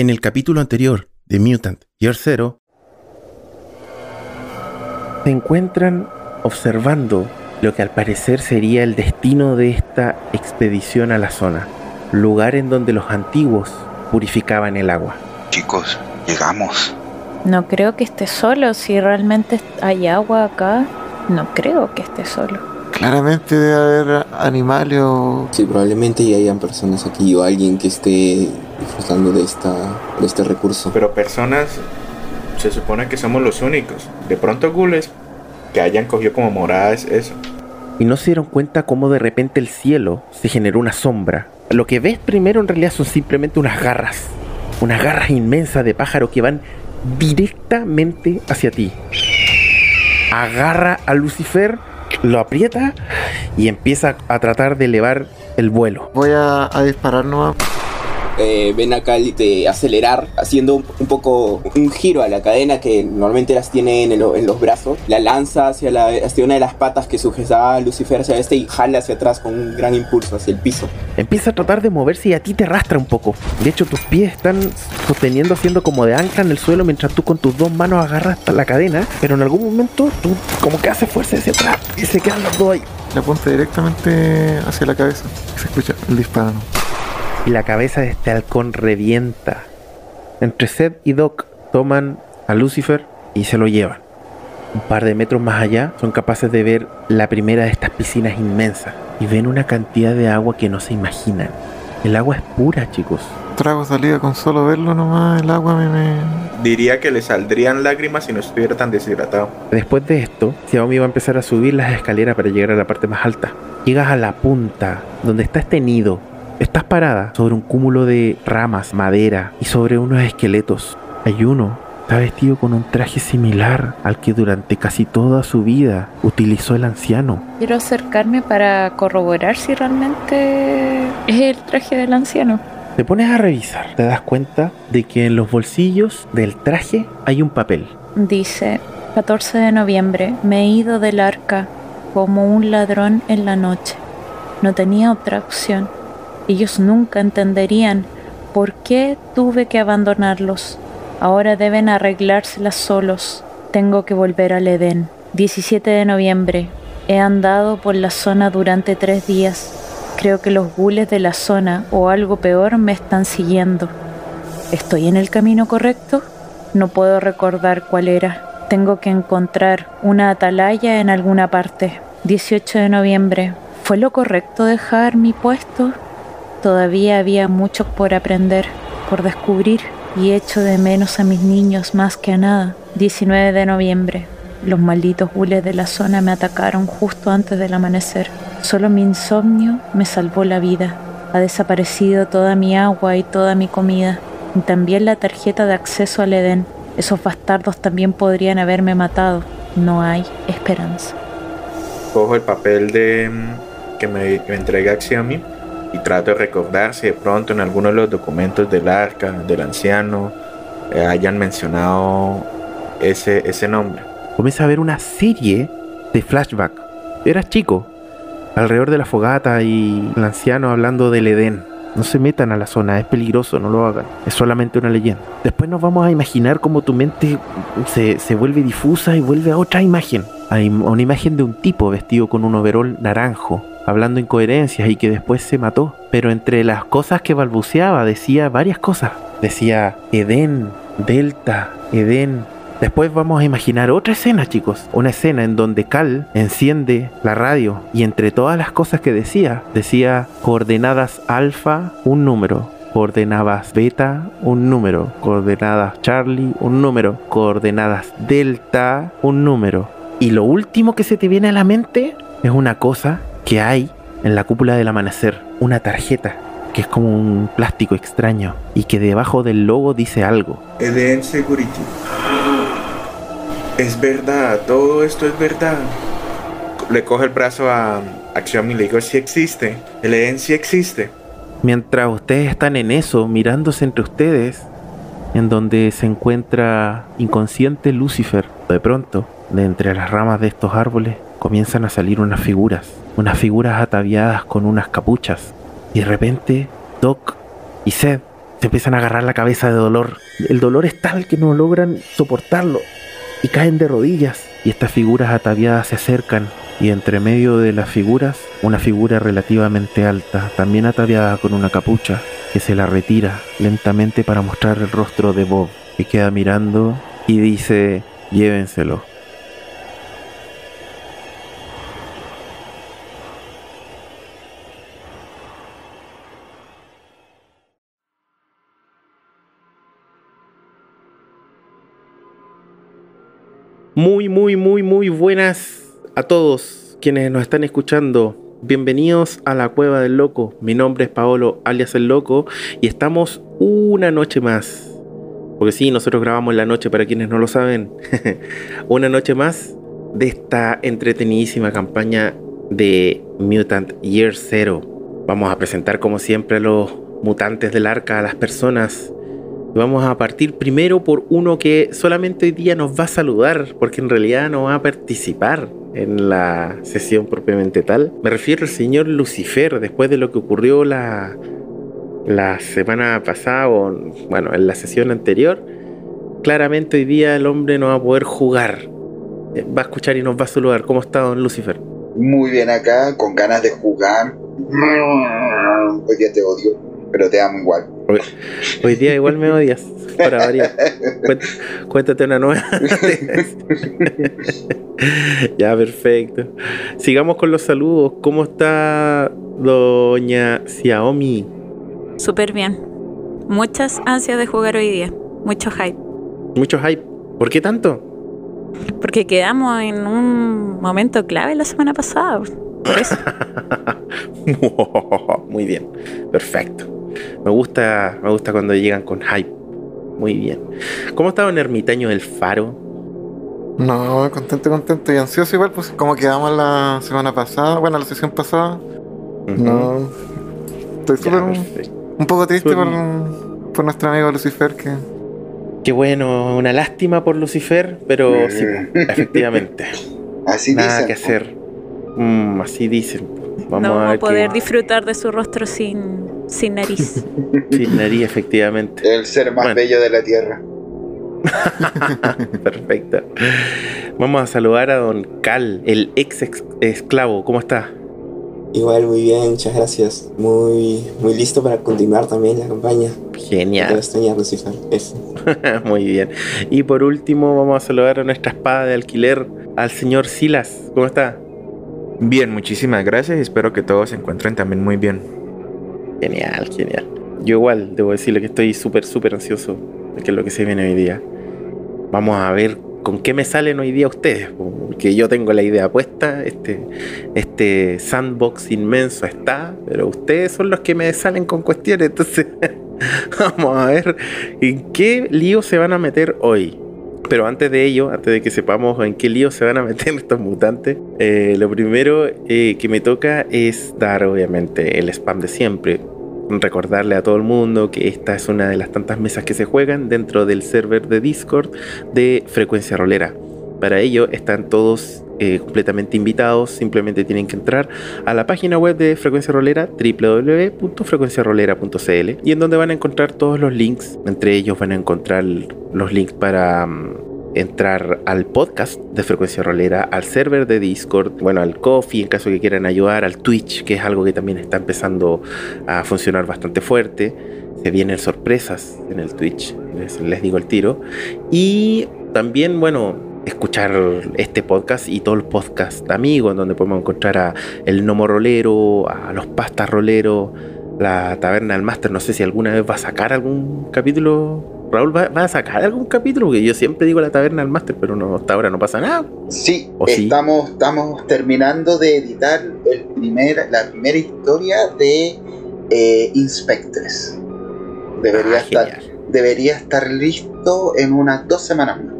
En el capítulo anterior de Mutant Year Zero, se encuentran observando lo que al parecer sería el destino de esta expedición a la zona, lugar en donde los antiguos purificaban el agua. Chicos, llegamos. No creo que esté solo. Si realmente hay agua acá, no creo que esté solo. Claramente debe haber animales o... Sí, probablemente ya hayan personas aquí o alguien que esté disfrutando de, esta, de este recurso. Pero personas, se supone que somos los únicos. De pronto gules que hayan cogido como moradas eso. Y no se dieron cuenta cómo de repente el cielo se generó una sombra. Lo que ves primero en realidad son simplemente unas garras. Unas garras inmensas de pájaro que van directamente hacia ti. Agarra a Lucifer, lo aprieta y empieza a tratar de elevar el vuelo. Voy a, a disparar nomás. Eh, ven acá de acelerar, haciendo un, un poco un giro a la cadena que normalmente las tiene en, el- en los brazos, la lanza hacia, la, hacia una de las patas que sujeta a Lucifer hacia este y jala hacia atrás con un gran impulso hacia el piso. Empieza a tratar de moverse y a ti te arrastra un poco. De hecho, tus pies están sosteniendo, haciendo como de ancla en el suelo mientras tú con tus dos manos agarras la cadena. Pero en algún momento tú como que haces fuerza hacia atrás y se quedan los dos ahí. Le apunta directamente hacia la cabeza. Se escucha el disparo. La cabeza de este halcón revienta. Entre Seth y Doc toman a Lucifer y se lo llevan. Un par de metros más allá son capaces de ver la primera de estas piscinas inmensas y ven una cantidad de agua que no se imaginan. El agua es pura, chicos. Trago salida con solo verlo nomás. El agua me... me... Diría que le saldrían lágrimas si no estuviera tan deshidratado. Después de esto, Xiaomi va a empezar a subir las escaleras para llegar a la parte más alta. Llegas a la punta, donde está este nido. Estás parada sobre un cúmulo de ramas, madera y sobre unos esqueletos. Hay uno, está vestido con un traje similar al que durante casi toda su vida utilizó el anciano. Quiero acercarme para corroborar si realmente es el traje del anciano. Te pones a revisar, te das cuenta de que en los bolsillos del traje hay un papel. Dice, 14 de noviembre, me he ido del arca como un ladrón en la noche. No tenía otra opción. Ellos nunca entenderían por qué tuve que abandonarlos. Ahora deben arreglárselas solos. Tengo que volver al Edén. 17 de noviembre. He andado por la zona durante tres días. Creo que los gules de la zona o algo peor me están siguiendo. ¿Estoy en el camino correcto? No puedo recordar cuál era. Tengo que encontrar una atalaya en alguna parte. 18 de noviembre. ¿Fue lo correcto dejar mi puesto? Todavía había mucho por aprender, por descubrir, y echo de menos a mis niños más que a nada. 19 de noviembre. Los malditos gules de la zona me atacaron justo antes del amanecer. Solo mi insomnio me salvó la vida. Ha desaparecido toda mi agua y toda mi comida, y también la tarjeta de acceso al Edén. Esos bastardos también podrían haberme matado. No hay esperanza. Cojo el papel de mm, que me, me entrega Xiaomi y trato de recordar si de pronto en alguno de los documentos del arca, del anciano, eh, hayan mencionado ese, ese nombre. Comienza a ver una serie de flashback. Eras chico, alrededor de la fogata y el anciano hablando del Edén. No se metan a la zona, es peligroso, no lo hagan. Es solamente una leyenda. Después nos vamos a imaginar cómo tu mente se, se vuelve difusa y vuelve a otra imagen. Hay una imagen de un tipo vestido con un overol naranjo, hablando incoherencias y que después se mató. Pero entre las cosas que balbuceaba decía varias cosas. Decía Edén, Delta, Edén. Después vamos a imaginar otra escena, chicos. Una escena en donde Cal enciende la radio y entre todas las cosas que decía, decía coordenadas alfa, un número. Coordenadas beta, un número. Coordenadas Charlie, un número. Coordenadas delta, un número. Y lo último que se te viene a la mente es una cosa que hay en la cúpula del amanecer. Una tarjeta que es como un plástico extraño y que debajo del logo dice algo. Eden Security. Es verdad, todo esto es verdad. Le coge el brazo a, a Xiaomi y le digo, si existe. El Eden sí existe. Mientras ustedes están en eso, mirándose entre ustedes, en donde se encuentra inconsciente Lucifer, de pronto, de entre las ramas de estos árboles, comienzan a salir unas figuras, unas figuras ataviadas con unas capuchas. Y de repente, Doc y Seth Se empiezan a agarrar la cabeza de dolor. El dolor es tal que no logran soportarlo y caen de rodillas. Y estas figuras ataviadas se acercan y entre medio de las figuras una figura relativamente alta, también ataviada con una capucha, que se la retira lentamente para mostrar el rostro de Bob, que queda mirando y dice, llévenselo. Muy, muy, muy, muy buenas a todos quienes nos están escuchando. Bienvenidos a la Cueva del Loco. Mi nombre es Paolo, alias el Loco, y estamos una noche más. Porque sí, nosotros grabamos la noche para quienes no lo saben. una noche más de esta entretenidísima campaña de Mutant Year Zero. Vamos a presentar como siempre a los mutantes del arca, a las personas Vamos a partir primero por uno que solamente hoy día nos va a saludar, porque en realidad no va a participar en la sesión propiamente tal. Me refiero al señor Lucifer, después de lo que ocurrió la, la semana pasada, o bueno, en la sesión anterior. Claramente hoy día el hombre no va a poder jugar. Eh, va a escuchar y nos va a saludar. ¿Cómo está don Lucifer? Muy bien acá, con ganas de jugar. Hoy día te odio, pero te amo igual. Hoy, día igual me odias, para variar. Cuéntate una nueva. ya, perfecto. Sigamos con los saludos. ¿Cómo está doña Xiaomi? Súper bien. Muchas ansias de jugar hoy día. Mucho hype. Mucho hype. ¿Por qué tanto? Porque quedamos en un momento clave la semana pasada. Por eso. Muy bien. Perfecto. Me gusta, me gusta cuando llegan con hype. Muy bien. ¿Cómo estaba un ermitaño del faro? No, contento, contento y ansioso igual, pues como quedamos la semana pasada, bueno, la sesión pasada. No. Estoy súper un, poco triste por, por, nuestro amigo Lucifer que. Qué bueno, una lástima por Lucifer, pero sí, efectivamente. Así Nada que hacer. Mm, así dicen. Vamos no vamos a, poder disfrutar de su rostro sin, sin nariz. sin nariz, efectivamente. El ser más bello de la tierra. Perfecto. Vamos a saludar a don Cal, el ex esclavo. ¿Cómo está? Igual, muy bien, muchas gracias. Muy, muy listo para continuar también la campaña. Genial. extrañar, Lucifer. muy bien. Y por último, vamos a saludar a nuestra espada de alquiler, al señor Silas. ¿Cómo está? Bien, muchísimas gracias y espero que todos se encuentren también muy bien. Genial, genial. Yo igual debo decirle que estoy súper, súper ansioso de qué es lo que se viene hoy día. Vamos a ver con qué me salen hoy día ustedes, porque yo tengo la idea puesta, este, este sandbox inmenso está, pero ustedes son los que me salen con cuestiones, entonces vamos a ver en qué lío se van a meter hoy. Pero antes de ello, antes de que sepamos en qué lío se van a meter estos mutantes, eh, lo primero eh, que me toca es dar obviamente el spam de siempre. Recordarle a todo el mundo que esta es una de las tantas mesas que se juegan dentro del server de Discord de Frecuencia Rolera. Para ello están todos eh, completamente invitados, simplemente tienen que entrar a la página web de Frecuencia Rolera, www.frecuenciarolera.cl, y en donde van a encontrar todos los links. Entre ellos van a encontrar los links para mm, entrar al podcast de Frecuencia Rolera, al server de Discord, bueno, al Coffee en caso que quieran ayudar, al Twitch, que es algo que también está empezando a funcionar bastante fuerte. Se vienen sorpresas en el Twitch, les, les digo el tiro. Y también, bueno, escuchar este podcast y todo el podcast amigos, en donde podemos encontrar a El Nomo Rolero, a Los Pastas Roleros, la Taberna del Máster. No sé si alguna vez va a sacar algún capítulo. Raúl, ¿va, a sacar algún capítulo? Porque yo siempre digo la Taberna del Máster, pero no, hasta ahora no pasa nada. Sí, estamos, estamos terminando de editar el primer, la primera historia de eh, Inspectres. Debería, ah, estar, debería estar listo en unas dos semanas más.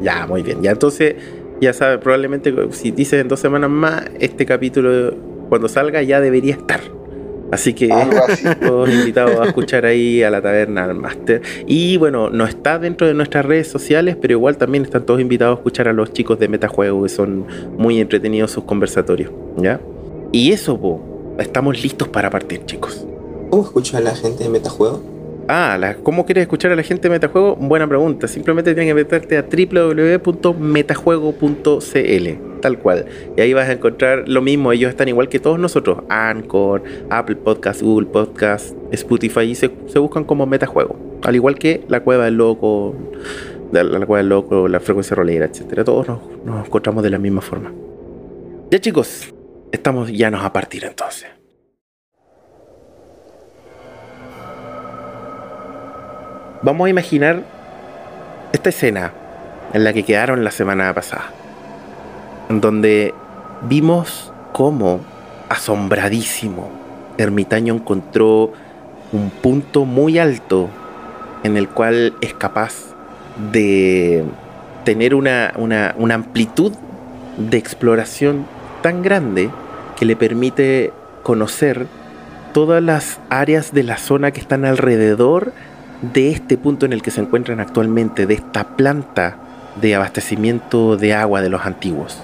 Ya, muy bien. Ya entonces, ya sabe, probablemente si dices en dos semanas más, este capítulo cuando salga ya debería estar. Así que todos invitados a escuchar ahí a la taberna al máster. Y bueno, no está dentro de nuestras redes sociales, pero igual también están todos invitados a escuchar a los chicos de Metajuego, que son muy entretenidos sus conversatorios. ¿Ya? Y eso, po, estamos listos para partir, chicos. ¿Cómo escucha a la gente de Metajuego? Ah, ¿cómo quieres escuchar a la gente de Metajuego? Buena pregunta. Simplemente tienes que meterte a www.metajuego.cl, tal cual. Y ahí vas a encontrar lo mismo. Ellos están igual que todos nosotros. Anchor, Apple Podcast, Google Podcast, Spotify. Y se, buscan como Metajuego. Al igual que la Cueva del Loco, la, Cueva del Loco, la Frecuencia Rolera, etc. Todos nos, nos encontramos de la misma forma. Ya chicos, estamos ya nos a partir entonces. Vamos a imaginar esta escena en la que quedaron la semana pasada, en donde vimos cómo, asombradísimo, Ermitaño encontró un punto muy alto en el cual es capaz de tener una, una, una amplitud de exploración tan grande que le permite conocer todas las áreas de la zona que están alrededor de este punto en el que se encuentran actualmente, de esta planta de abastecimiento de agua de los antiguos.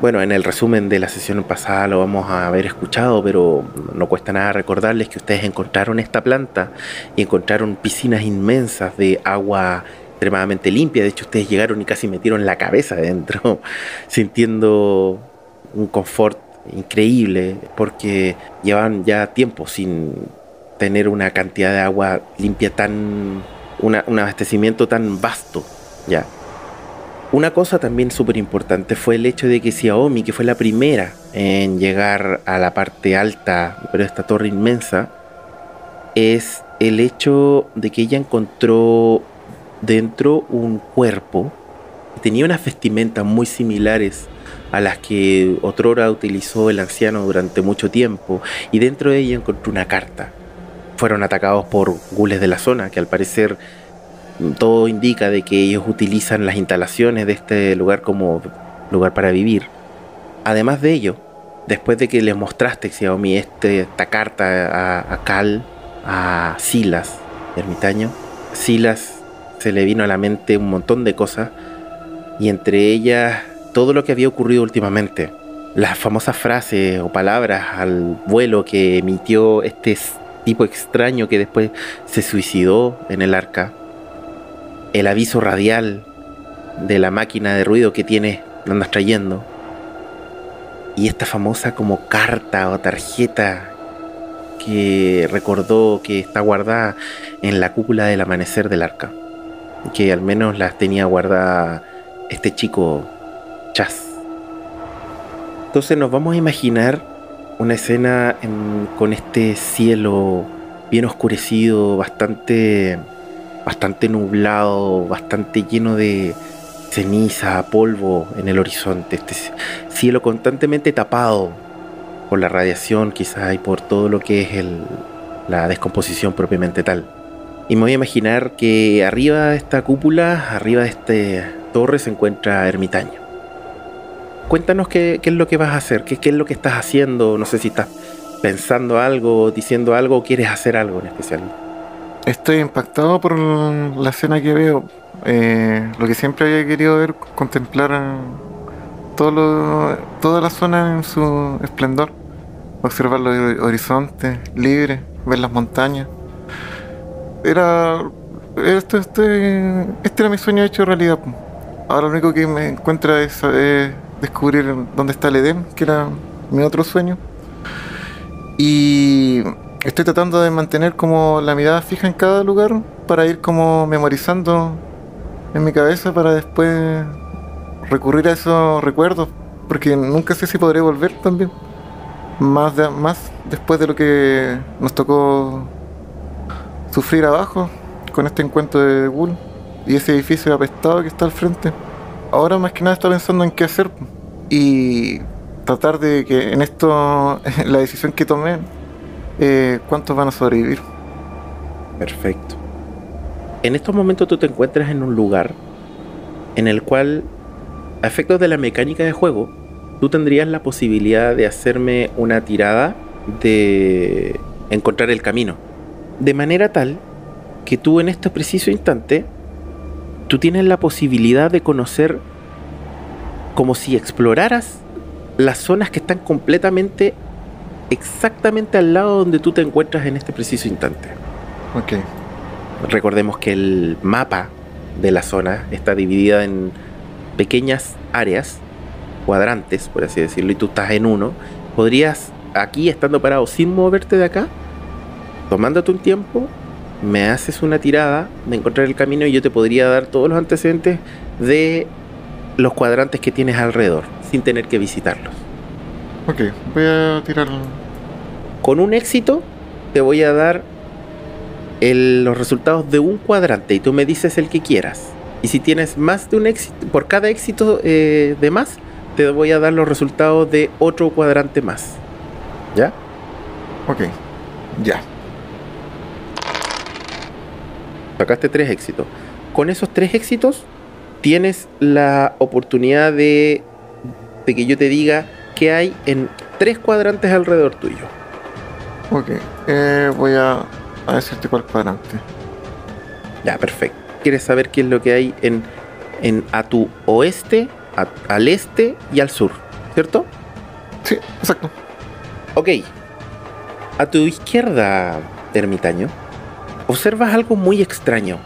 Bueno, en el resumen de la sesión pasada lo vamos a haber escuchado, pero no cuesta nada recordarles que ustedes encontraron esta planta y encontraron piscinas inmensas de agua extremadamente limpia. De hecho, ustedes llegaron y casi metieron la cabeza dentro, sintiendo un confort increíble, porque llevan ya tiempo sin tener una cantidad de agua limpia tan, un abastecimiento tan vasto, ya. Una cosa también súper importante fue el hecho de que Xiaomi, que fue la primera en llegar a la parte alta de esta torre inmensa, es el hecho de que ella encontró dentro un cuerpo que tenía unas vestimentas muy similares a las que otrora utilizó el anciano durante mucho tiempo y dentro de ella encontró una carta fueron atacados por gules de la zona, que al parecer todo indica de que ellos utilizan las instalaciones de este lugar como lugar para vivir. Además de ello, después de que les mostraste Xiaomi este, esta carta a, a Cal, a Silas, ermitaño, Silas se le vino a la mente un montón de cosas y entre ellas todo lo que había ocurrido últimamente. Las famosas frases o palabras al vuelo que emitió este tipo extraño que después se suicidó en el arca, el aviso radial de la máquina de ruido que tiene, andas trayendo, y esta famosa como carta o tarjeta que recordó que está guardada en la cúpula del amanecer del arca, que al menos las tenía guardada este chico Chas. Entonces nos vamos a imaginar una escena con este cielo bien oscurecido, bastante, bastante nublado, bastante lleno de ceniza, polvo en el horizonte. Este cielo constantemente tapado por la radiación quizás y por todo lo que es la descomposición propiamente tal. Y me voy a imaginar que arriba de esta cúpula, arriba de esta torre se encuentra ermitaño cuéntanos qué, es lo que vas a hacer, qué, es lo que estás haciendo, no sé si estás pensando algo, diciendo algo o quieres hacer algo en especial. Estoy impactado por la escena que veo. Eh, lo que siempre había querido ver, contemplar todo toda la zona en su esplendor. Observar los horizontes libres, ver las montañas. Era. Este, este, este era mi sueño hecho realidad. Ahora lo único que me encuentra es descubrir dónde está el Edén, que era mi otro sueño. Y estoy tratando de mantener como la mirada fija en cada lugar para ir como memorizando en mi cabeza para después recurrir a esos recuerdos, porque nunca sé si podré volver también. Más, más después de lo que nos tocó sufrir abajo con este encuentro de Bull y ese edificio apestado que está al frente. Ahora más que nada está pensando en qué hacer y tratar de que en esto, la decisión que tomé, eh, cuántos van a sobrevivir. Perfecto. En estos momentos tú te encuentras en un lugar en el cual, a efectos de la mecánica de juego, tú tendrías la posibilidad de hacerme una tirada de encontrar el camino. De manera tal que tú en este preciso instante, tú tienes la posibilidad de conocer como si exploraras las zonas que están completamente, exactamente al lado donde tú te encuentras en este preciso instante. Ok. Recordemos que el mapa de la zona está dividida en pequeñas áreas, cuadrantes, por así decirlo, y tú estás en uno. Podrías, aquí estando parado sin moverte de acá, tomándote un tiempo, me haces una tirada de encontrar el camino y yo te podría dar todos los antecedentes de los cuadrantes que tienes alrededor, sin tener que visitarlos. Ok, voy a tirar. Con un éxito, te voy a dar el- los resultados de un cuadrante y tú me dices el que quieras. Y si tienes más de un éxito, por cada éxito eh, de más, te voy a dar los resultados de otro cuadrante más. ¿Ya? Ok, ya. Sacaste tres éxitos. Con esos tres éxitos, tienes la oportunidad de, de que yo te diga qué hay en tres cuadrantes alrededor tuyo. Ok, eh, voy a, a decirte cuál cuadrante. Ya, perfecto. ¿Quieres saber qué es lo que hay en, en a tu oeste, a- al este y al sur? ¿Cierto? Sí, exacto. Ok. A tu izquierda, ermitaño, observas algo muy extraño.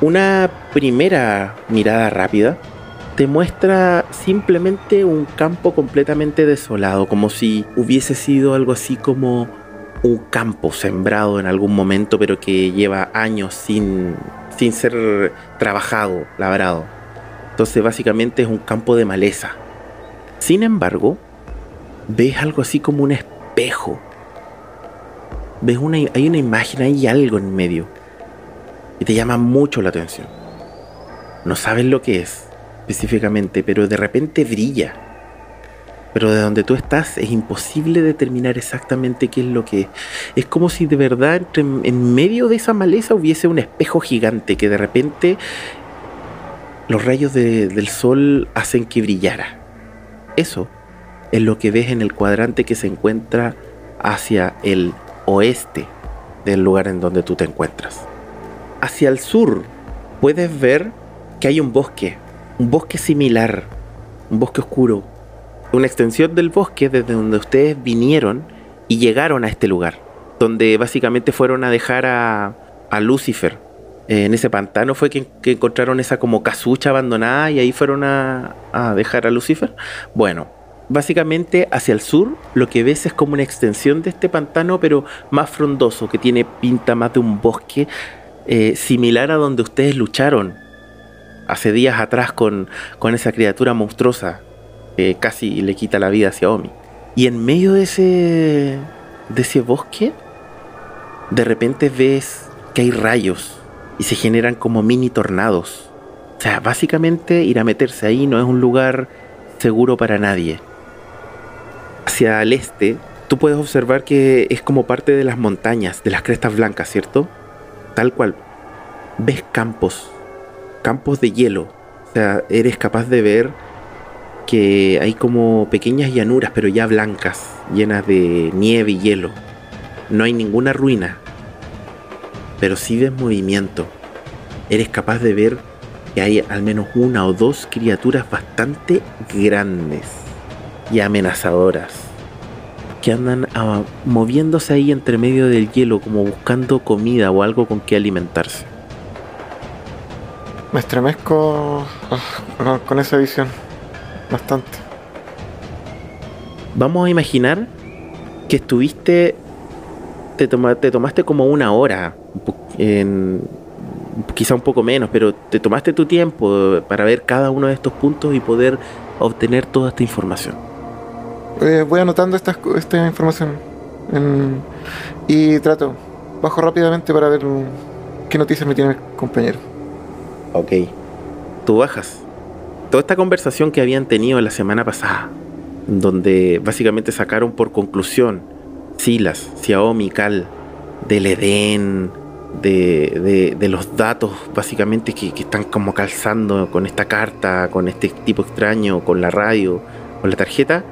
Una primera mirada rápida te muestra simplemente un campo completamente desolado, como si hubiese sido algo así como un campo sembrado en algún momento, pero que lleva años sin, sin ser trabajado, labrado. Entonces básicamente es un campo de maleza. Sin embargo, ves algo así como un espejo. Ves una, hay una imagen, hay algo en medio. Y te llama mucho la atención. No sabes lo que es específicamente, pero de repente brilla. Pero de donde tú estás es imposible determinar exactamente qué es lo que es. Es como si de verdad en medio de esa maleza hubiese un espejo gigante que de repente los rayos de- del sol hacen que brillara. Eso es lo que ves en el cuadrante que se encuentra hacia el oeste del lugar en donde tú te encuentras. Hacia el sur puedes ver que hay un bosque, un bosque similar, un bosque oscuro, una extensión del bosque desde donde ustedes vinieron y llegaron a este lugar, donde básicamente fueron a dejar a, Lucifer. Eh, En ese pantano fue que, que encontraron esa como casucha abandonada y ahí fueron a, a dejar a Lucifer. Bueno, básicamente hacia el sur lo que ves es como una extensión de este pantano, pero más frondoso, que tiene pinta más de un bosque eh, similar a donde ustedes lucharon hace días atrás con, con esa criatura monstruosa que casi le quita la vida a Xiaomi. Y en medio de ese, de ese bosque, de repente ves que hay rayos y se generan como mini tornados. O sea, básicamente ir a meterse ahí no es un lugar seguro para nadie. Hacia el este, tú puedes observar que es como parte de las montañas, de las crestas blancas, ¿cierto? Tal cual. Ves campos, campos de hielo. O sea, eres capaz de ver que hay como pequeñas llanuras, pero ya blancas, llenas de nieve y hielo. No hay ninguna ruina, pero sí ves movimiento. Eres capaz de ver que hay al menos una o dos criaturas bastante grandes y amenazadoras que andan ah, moviéndose ahí entre medio del hielo como buscando comida o algo con que alimentarse. Me estremezco ah, con- esa visión. Bastante. Vamos a imaginar que estuviste, te, toma- te tomaste como una hora, en- quizá un poco menos, pero te tomaste tu tiempo para ver cada uno de estos puntos y poder obtener toda esta información. Eh, voy anotando estas co- esta información. en- y trato. Bajo rápidamente para ver qué noticias me tiene mi compañero. Ok. Tú bajas. Toda esta conversación que habían tenido la semana pasada, donde básicamente sacaron por conclusión Silas, Xiaomi, Cal, del Edén, de, de- de los datos básicamente que, que están como calzando con esta carta, con este tipo extraño, con la radio, con la tarjeta,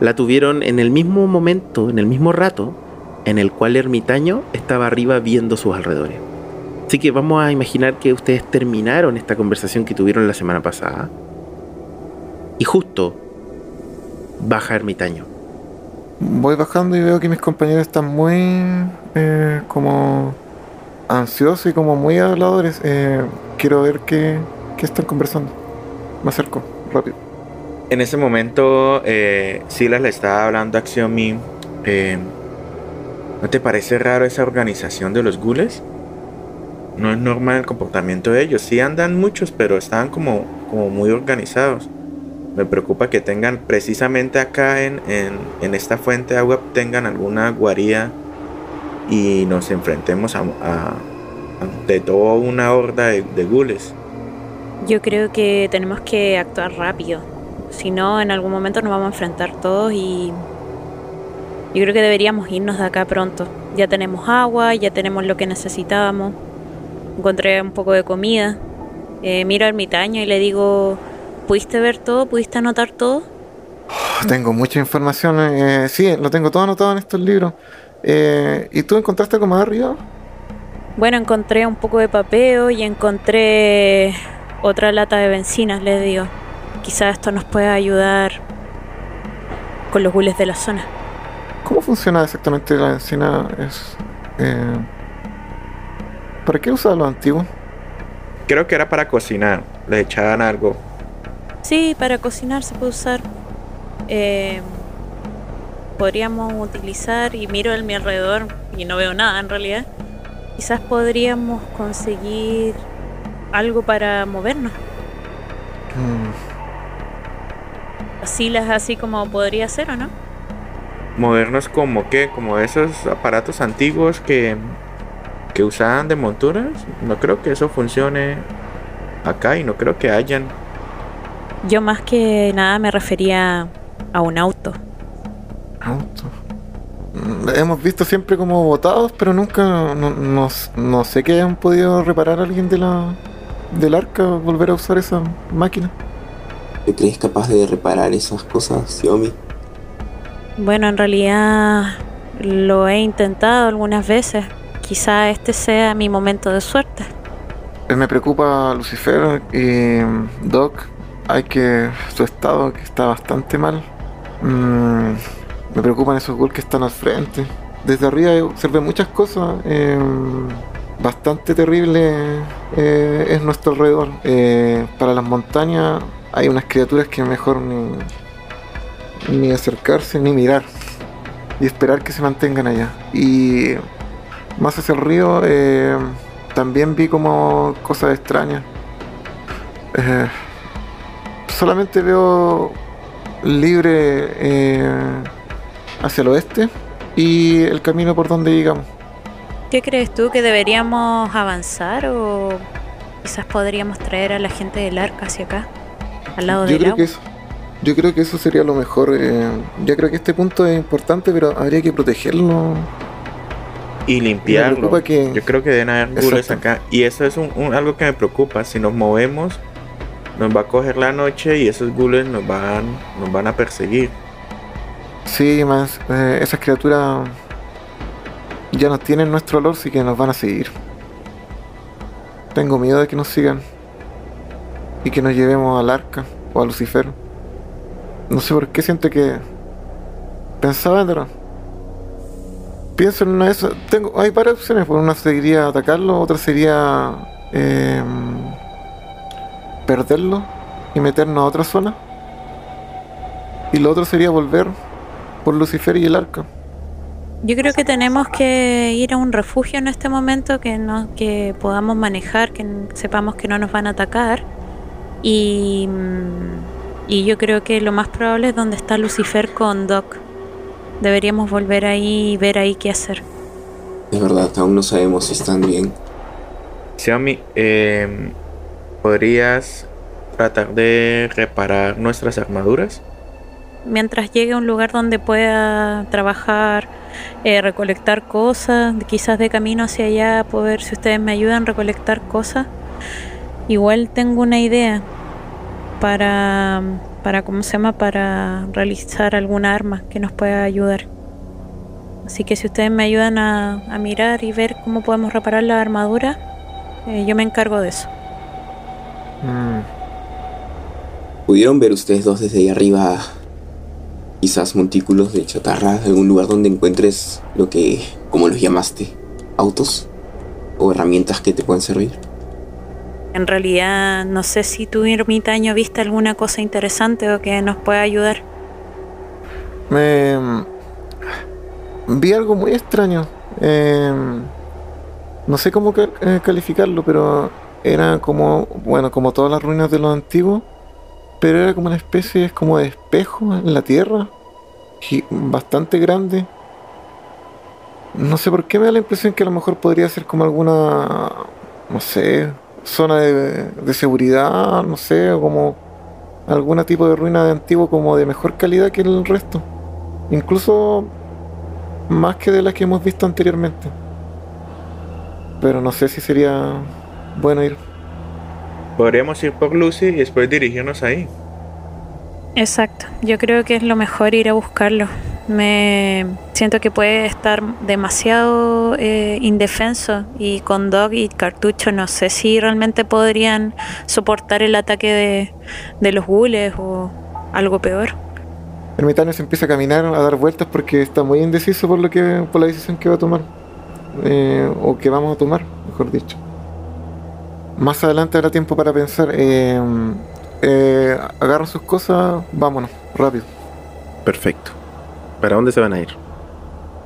la tuvieron en el mismo momento, en el mismo rato, en el cual Ermitaño estaba arriba viendo sus alrededores. Así que vamos a imaginar que ustedes terminaron esta conversación que tuvieron la semana pasada. Y justo baja Ermitaño. Voy bajando y veo que mis compañeros están muy eh, como ansiosos y como muy habladores. Eh, quiero ver qué, qué están conversando. Me acerco, rápido. En ese momento, eh, Silas le estaba hablando a Xiomi. Eh, ¿No te parece raro esa organización de los gules? No es normal el comportamiento de ellos. Sí andan muchos, pero están como, como muy organizados. Me preocupa que tengan precisamente acá en, en, esta fuente de agua, tengan alguna guarida y nos enfrentemos a, ante toda una horda de, de gules. Yo creo que tenemos que actuar rápido. Si no, en algún momento nos vamos a enfrentar todos y yo creo que deberíamos irnos de acá pronto. Ya tenemos agua, ya tenemos lo que necesitábamos. Encontré un poco de comida. Eh, miro al ermitaño y le digo, ¿pudiste ver todo? ¿Pudiste anotar todo? Oh, tengo mucha información. Eh, sí, lo tengo todo anotado en estos libros. Eh, ¿Y tú encontraste algo más arriba? Bueno, encontré un poco de papeo y encontré otra lata de bencinas, le digo. Quizás esto nos pueda ayudar con los gules de la zona. ¿Cómo funciona exactamente la encina? Es, eh, ¿Para qué usaban los antiguos? Creo que era para cocinar. Le echaban algo. Sí, para cocinar se puede usar. Eh, podríamos utilizar, y miro a mi alrededor y no veo nada en realidad. Quizás podríamos conseguir algo para movernos. Mm. Así las así como podría ser o no modernos como que, como esos aparatos antiguos que, que usaban de monturas. No creo que eso funcione acá y no creo que hayan. Yo más que nada me refería a un auto. Auto. Mm, hemos visto siempre como botados, pero nunca, no, no, sé que hayan podido reparar a alguien de la, del arca, volver a usar esa máquina. ¿Crees capaz de reparar esas cosas, Xiaomi? Bueno, en realidad lo he intentado algunas veces. Quizá este sea mi momento de suerte. Me preocupa Lucifer y Doc. Hay que su estado que está bastante mal. Mm, me preocupan esos ghouls que están al frente. Desde arriba observé muchas cosas. Eh, bastante terrible eh, es nuestro alrededor. Eh, para las montañas hay unas criaturas que mejor ni, ni acercarse ni mirar y esperar que se mantengan allá. Y más hacia el río eh, también vi como cosas extrañas. Eh, solamente veo libre eh, hacia el oeste y el camino por donde llegamos. ¿Qué crees tú que deberíamos avanzar o quizás podríamos traer a la gente del arca hacia acá, al lado del agua? Yo creo que eso sería lo mejor. Eh, yo creo que este punto es importante, pero habría que protegerlo. Y limpiarlo. Yo creo que deben haber gules acá. Y eso es un, algo que me preocupa. Si nos movemos, nos va a coger la noche y esos gules nos van, nos van a perseguir. Sí, más eh, esas criaturas ya no tienen nuestro olor, sí que nos van a seguir. Tengo miedo de que nos sigan y que nos llevemos al arca o a Lucifer. No sé por qué siento que. Pensaba en. Pienso en una de esas. Tengo, hay varias opciones. Por una sería atacarlo, otra sería. Em, perderlo y meternos a otra zona. Y lo otro sería volver por Lucifer y el arca. Yo creo que tenemos que ir a un refugio en este momento que no, que podamos manejar, que sepamos que no nos van a atacar. Y mm, y yo creo que lo más probable es donde está Lucifer con Doc. Deberíamos volver ahí y ver ahí qué hacer. Es verdad, aún no sabemos si están bien. Xiaomi, em, ¿podrías tratar de reparar nuestras armaduras? Mientras llegue a un lugar donde pueda trabajar, eh, recolectar cosas, quizás de camino hacia allá, poder, si ustedes me ayudan, a recolectar cosas. Igual tengo una idea para, para ¿cómo se llama? Para realizar alguna arma que nos pueda ayudar. Así que si ustedes me ayudan a, mirar y ver cómo podemos reparar la armadura, eh, yo me encargo de eso. Mm. ¿Pudieron ver ustedes dos desde ahí arriba quizás montículos de chatarra, algún lugar donde encuentres lo que, como los llamaste, autos o herramientas que te puedan servir. En realidad, no sé si tu ermitaño viste alguna cosa interesante o que nos pueda ayudar. Me. Vi algo muy extraño. Em, no sé cómo eh, calificarlo, pero era como, bueno, como todas las ruinas de los antiguos, pero era como una especie como de espejo en la tierra, bastante grande. No sé por qué me da la impresión que a lo mejor podría ser como alguna, no sé, zona de, seguridad, no sé, o como algún tipo de ruina de antiguo como de mejor calidad que el resto. Incluso más que de las que hemos visto anteriormente. Pero no sé si sería bueno ir. Podríamos ir por Lucy y después dirigirnos ahí. Exacto, yo creo que es lo mejor ir a buscarlo. Me siento que puede estar demasiado eh, indefenso y con Dog y Cartucho no sé si realmente podrían soportar el ataque de, de los gules o algo peor. Ermitaño se empieza a caminar, a dar vueltas porque está muy indeciso por lo que por la decisión que va a tomar eh, o que vamos a tomar, mejor dicho. Más adelante habrá tiempo para pensar. Eh, eh, agarran sus cosas, vámonos, rápido. Perfecto. ¿Para dónde se van a ir?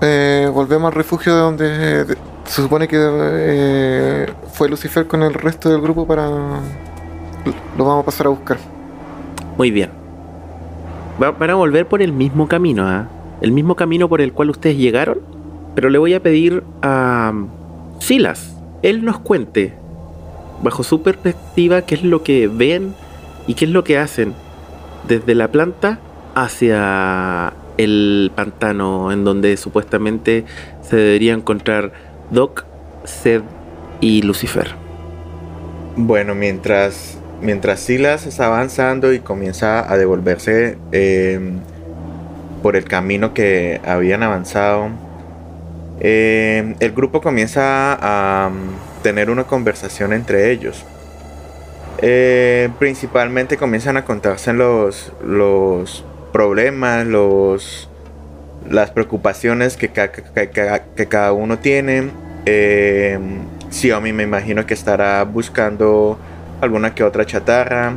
Eh, volvemos al refugio de donde se supone que eh, fue Lucifer con el resto del grupo para... Lo vamos a pasar a buscar. Muy bien. van a volver por el mismo camino, ¿ah? El mismo camino por el cual ustedes llegaron. Pero le voy a pedir a Silas, él nos cuente, bajo su perspectiva, qué es lo que ven ¿Y qué es lo que hacen? Desde la planta hacia el pantano en donde supuestamente se debería encontrar Doc, Sed y Lucifer. Bueno, mientras, mientras Silas está avanzando y comienza a devolverse em, por el camino que habían avanzado, em, el grupo comienza a mm, tener una conversación entre ellos. Principalmente comienzan a contarse los, los problemas, los, las preocupaciones que, cada uno tiene. Eh, Xiaomi me imagino que estará buscando alguna que otra chatarra.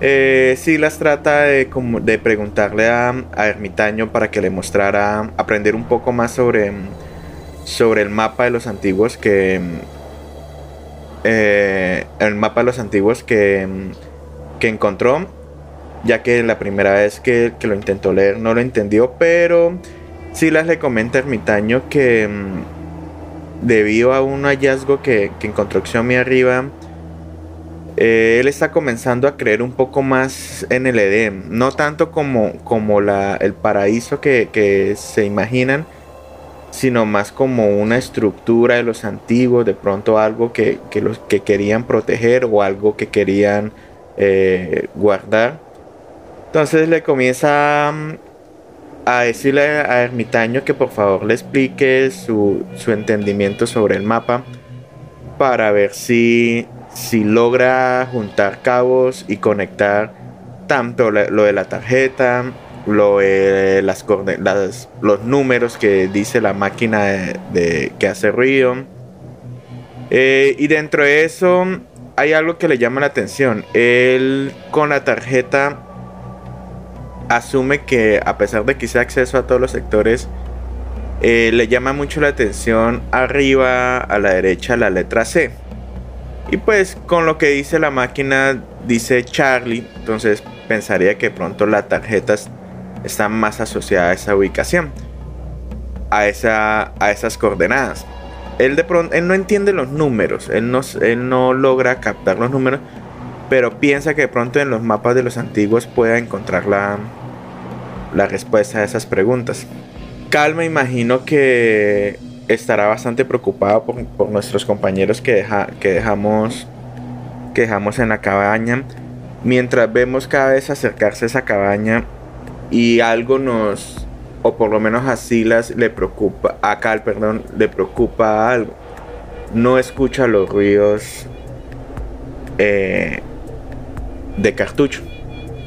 Eh, si las trata de, de preguntarle a, a, Ermitaño para que le mostrara, aprender un poco más sobre, sobre el mapa de los antiguos que, eh, el mapa de los antiguos que, que encontró, ya que la primera vez que, lo intentó leer no lo entendió, pero Silas le comenta a Ermitaño que mm, debido a un hallazgo que, encontró Xiaomi arriba, eh, él está comenzando a creer un poco más en el Edén, no tanto como, como la, el paraíso que, que se imaginan, sino más como una estructura de los antiguos, de pronto algo que, los, que querían proteger o algo que querían eh, guardar. Entonces le comienza mm, a decirle a Ermitaño que por favor le explique su, entendimiento sobre el mapa para ver si, si logra juntar cabos y conectar tanto lo de la tarjeta, lo, las, los números que dice la máquina de, que hace ruido. Eh, y dentro de eso hay algo que le llama la atención. Él con la tarjeta asume que a pesar de que sea acceso a todos los sectores, eh, le llama mucho la atención arriba a la derecha la letra C. Y pues con lo que dice la máquina dice Charlie, entonces pensaría que pronto la tarjeta está más asociada a esa ubicación, a, esa, a esas coordenadas. Él, de pronto, él no entiende los números, él no, él no logra captar los números, pero piensa que de pronto en los mapas de los antiguos pueda encontrar la, la respuesta a esas preguntas. Cal me imagino que estará bastante preocupado por, nuestros compañeros que, deja, que, dejamos, que dejamos en la cabaña. Mientras vemos cada vez acercarse a esa cabaña, y algo nos, o por lo menos a Silas le preocupa, a Cal, perdón, le preocupa algo. No escucha los ruidos eh, de cartucho,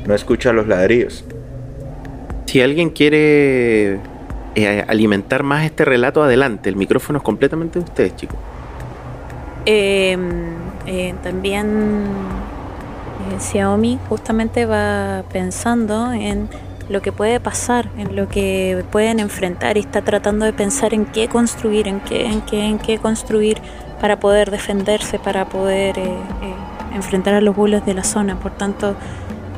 no escucha los ladrillos. Si alguien quiere eh, alimentar más este relato, adelante. El micrófono es completamente de ustedes, chicos. Em, eh, también eh, Xiaomi justamente va pensando en lo que puede pasar, en lo que pueden enfrentar y está tratando de pensar en qué construir, en qué, en qué, en qué construir para poder defenderse, para poder enfrentar a los bulos de la zona. Por tanto,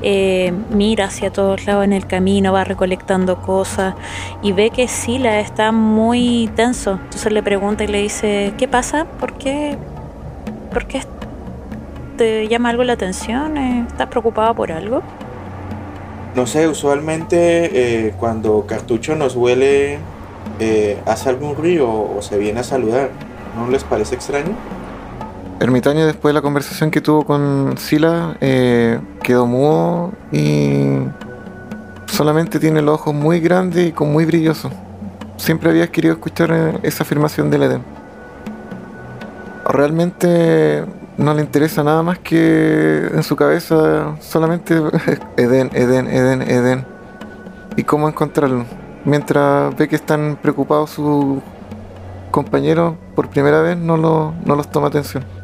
eh, mira hacia todos lados en el camino, va recolectando cosas y ve que Sila está muy tenso. Entonces le pregunta y le dice, ¿qué pasa? ¿Por qué? ¿Por qué te llama algo la atención? Eh, ¿Estás preocupado por algo? No sé, usualmente eh, cuando Cartucho nos huele, hace algún río o se viene a saludar. ¿No les parece extraño? Ermitaño, después de la conversación que tuvo con Sila, eh, quedó mudo y solamente tiene los ojos muy grandes y con muy brillosos. Siempre había querido escuchar eh, esa afirmación del Edén. Realmente no le interesa nada más que en su cabeza solamente Edén, Edén, Edén, Edén. Y cómo encontrarlo. Mientras ve que están preocupados sus compañeros por primera vez, no, no los toma atención.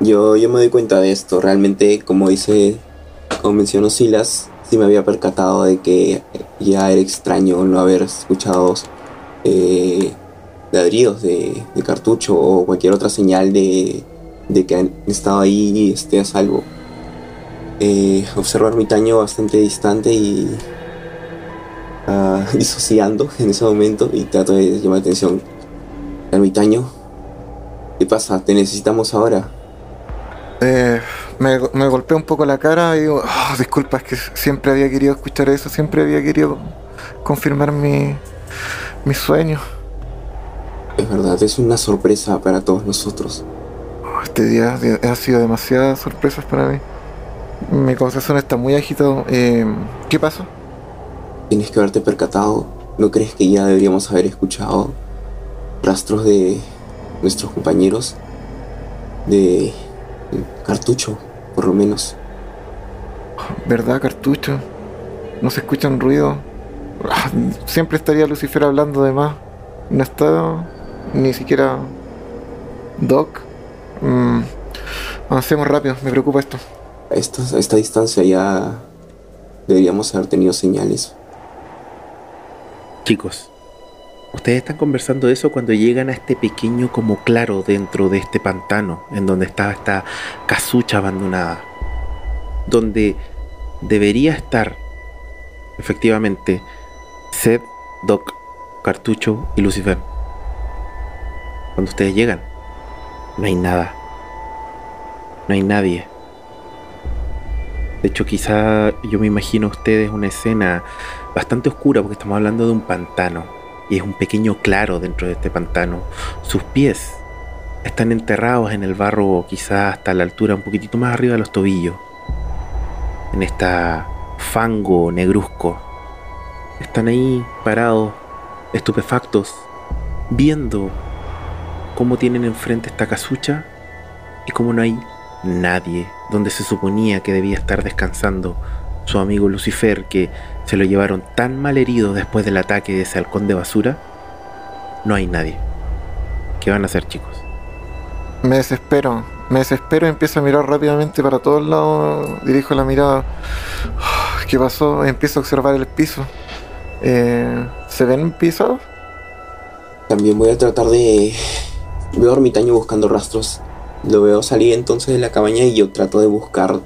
Yo, yo me doy cuenta de esto. Realmente, como dice, como mencionó Silas, sí me había percatado de que ya era extraño no haber escuchado eh, ladridos de, cartucho o cualquier otra señal de, que han estado ahí esté a salvo. Eh, observo Ermitaño bastante distante y uh, disociando en ese momento y trato de llamar la atención. Ermitaño, ¿qué pasa? Te necesitamos ahora. Eh, me, me golpeé un poco la cara y digo, oh, disculpa, es que siempre había querido escuchar eso, siempre había querido confirmar mi, mi sueño. Es verdad, es una sorpresa para todos nosotros. Este día ha sido demasiadas sorpresas para mí. Mi corazón está muy agitado. Eh, ¿Qué pasó? Tienes que haberte percatado. ¿No crees que ya deberíamos haber escuchado rastros de nuestros compañeros? De Cartucho, por lo menos. ¿Verdad, cartucho? No se escucha un ruido. Ah, siempre estaría Lucifer hablando de más. No está ni siquiera Doc. Mm, avancemos rápido, me preocupa esto. A esta, a esta distancia ya deberíamos haber tenido señales. Chicos, Ustedes están conversando de eso cuando llegan a este pequeño como claro dentro de este pantano, en donde está esta casucha abandonada, donde debería estar efectivamente Seth, Doc, Cartucho y Lucifer. Cuando ustedes llegan, no hay nada, no hay nadie. De hecho, quizá yo me imagino a ustedes una escena bastante oscura porque estamos hablando de un pantano y es un pequeño claro dentro de este pantano. Sus pies están enterrados en el barro quizás hasta la altura un poquitito más arriba de los tobillos. En esta fango negruzco. Están ahí parados, estupefactos, viendo cómo tienen enfrente esta casucha y cómo no hay nadie donde se suponía que debía estar descansando su amigo Lucifer que se lo llevaron tan mal herido después del ataque de ese halcón de basura, no hay nadie. ¿Qué van a hacer, chicos? Me desespero, me desespero y empiezo a mirar rápidamente para todos lados. Dirijo la mirada. ¿Qué pasó? Empiezo a observar el piso. Eh, ¿Se ven pisados? También voy a tratar de. Veo a Ermitaño buscando rastros. Lo veo salir entonces de la cabaña y yo trato de buscar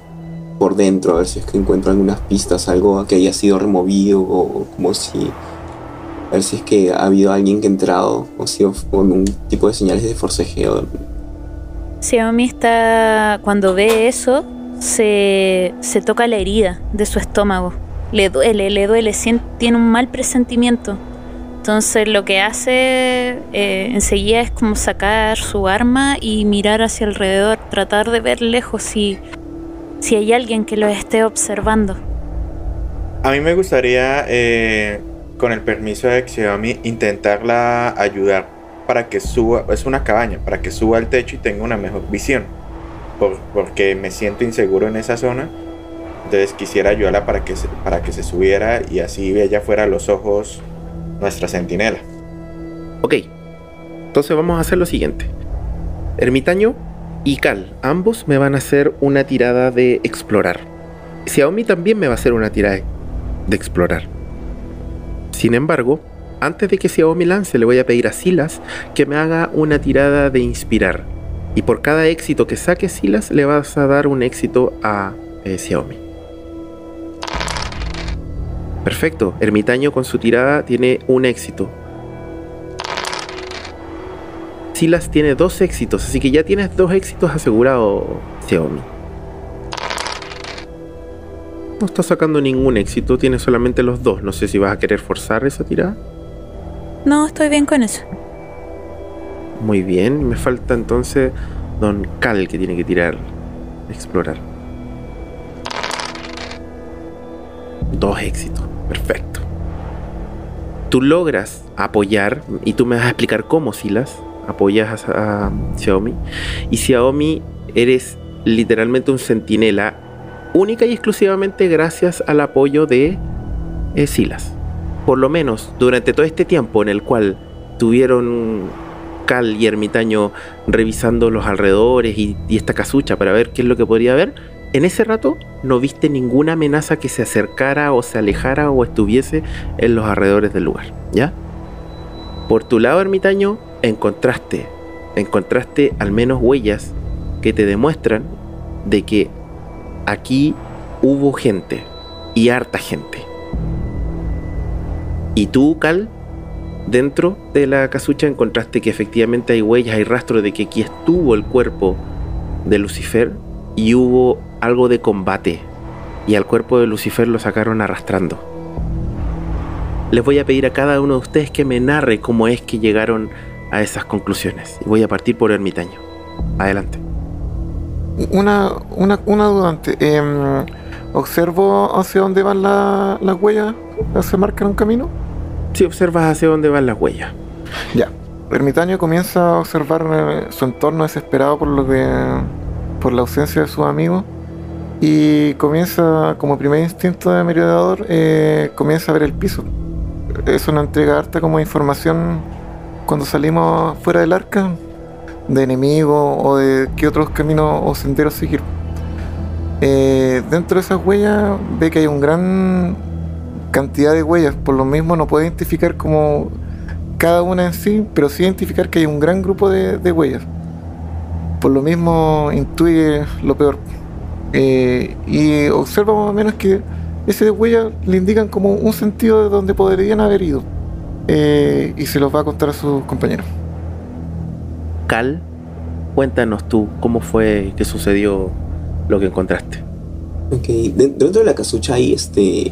por dentro, a ver si es que encuentro algunas pistas, algo que haya sido removido o como si... A ver si es que ha habido alguien que ha entrado o si con un tipo de señales de forcejeo. Xiaomi está, cuando ve eso, se, se toca la herida de su estómago. Le duele, le duele, tiene un mal presentimiento. Entonces lo que hace eh, enseguida es como sacar su arma y mirar hacia alrededor, tratar de ver lejos si si hay alguien que lo esté observando. A mí me gustaría, eh, con el permiso de Xiaomi, intentarla ayudar para que suba, es una cabaña, para que suba al techo y tenga una mejor visión. porque me siento inseguro en esa zona Entonces quisiera ayudarla para que se, para que se subiera y así ella fuera a los ojos nuestra centinela. Ok, entonces vamos a hacer lo siguiente. Ermitaño y Cal, ambos me van a hacer una tirada de explorar. Xiaomi también me va a hacer una tirada de explorar. Sin embargo, antes de que Xiaomi lance, le voy a pedir a Silas que me haga una tirada de inspirar. Y por cada éxito que saque Silas, le vas a dar un éxito a eh, Xiaomi. Perfecto, Ermitaño con su tirada tiene un éxito. Silas tiene dos éxitos, así que ya tienes dos éxitos asegurados, Xiaomi. No está sacando ningún éxito, tiene solamente los dos. No sé si vas a querer forzar esa tirada. No, estoy bien con eso. Muy bien, me falta entonces Don Cal que tiene que tirar, explorar. Dos éxitos, perfecto. Tú logras apoyar, y tú me vas a explicar cómo, Silas, apoyas a, Xiaomi. Y Xiaomi eres literalmente un centinela única y exclusivamente gracias al apoyo de eh, Silas. Por lo menos durante todo este tiempo en el cual tuvieron Cal y Ermitaño revisando los alrededores y, y esta casucha para ver qué es lo que podría haber, en ese rato no viste ninguna amenaza que se acercara o se alejara o estuviese en los alrededores del lugar, ¿ya? Por tu lado, ermitaño, encontraste, encontraste al menos huellas que te demuestran de que aquí hubo gente y harta gente. Y tú, Cal, dentro de la casucha encontraste que efectivamente hay huellas, hay rastro de que aquí estuvo el cuerpo de Lucifer y hubo algo de combate. Y al cuerpo de Lucifer lo sacaron arrastrando. Les voy a pedir a cada uno de ustedes que me narre cómo es que llegaron a esas conclusiones. Y voy a partir por Ermitaño. Adelante. Una, una, una duda antes. Em, ¿Observo hacia dónde van la- las huellas? ¿Se marcan un camino? Si observas hacia dónde van las huellas. Ya. Ermitaño comienza a observar eh, su entorno desesperado por lo que. por la ausencia de sus amigos. Y comienza, como primer instinto de merodeador, eh, comienza a ver el piso. Eso nos entrega harta como información cuando salimos fuera del arca de enemigos o de qué otros caminos o senderos seguir. Eh, dentro de esas huellas ve que hay un gran cantidad de huellas, por lo mismo no puede identificar como cada una en sí, pero sí identificar que hay un gran grupo de, huellas. Por lo mismo intuye lo peor. Eh, y observa más o menos que ese de huellas le indican como un sentido de donde podrían haber ido. Eh, y se los va a contar a sus compañeros. Cal, cuéntanos tú cómo fue que sucedió lo que encontraste. Ok, de- dentro de la casucha hay este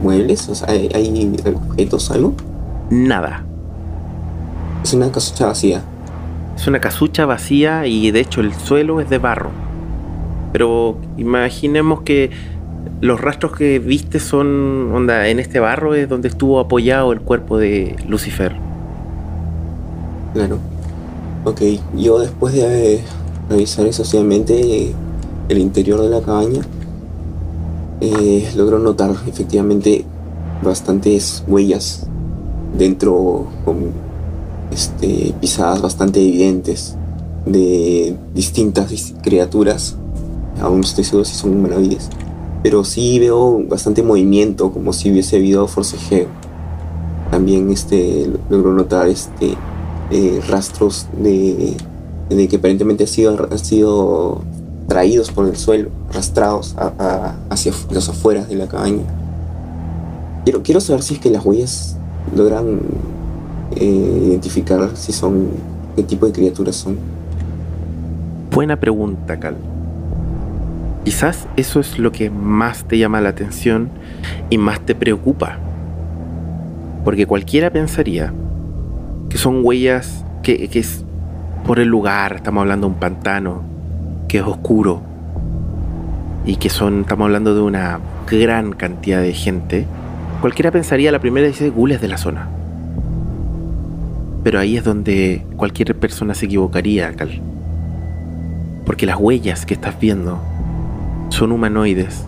muebles, o sea, hay, hay objetos, algo. Nada. Es una casucha vacía. Es una casucha vacía y de hecho el suelo es de barro. Pero imaginemos que los rastros que viste son, onda, en este barro es donde estuvo apoyado el cuerpo de Lucifer. Claro. Ok, yo después de revisar exhaustivamente el interior de la cabaña, eh, logro notar efectivamente bastantes huellas dentro con este, pisadas bastante evidentes de distintas dis- criaturas. Aún estoy seguro si son humanoides, pero sí veo bastante movimiento, como si hubiese habido forcejeo. También este, logro notar este, eh, rastros de, de que aparentemente han sido, han sido traídos por el suelo, arrastrados hacia las afueras de la cabaña. Quiero, quiero saber si es que las huellas logran eh, identificar si son, qué tipo de criaturas son. Buena pregunta, Cal. Quizás eso es lo que más te llama la atención y más te preocupa. Porque cualquiera pensaría que son huellas que, es por el lugar, estamos hablando de un pantano, que es oscuro, y que son, estamos hablando de una gran cantidad de gente. Cualquiera pensaría la primera dice gules de la zona. Pero ahí es donde cualquier persona se equivocaría, Cal. Porque las huellas que estás viendo son humanoides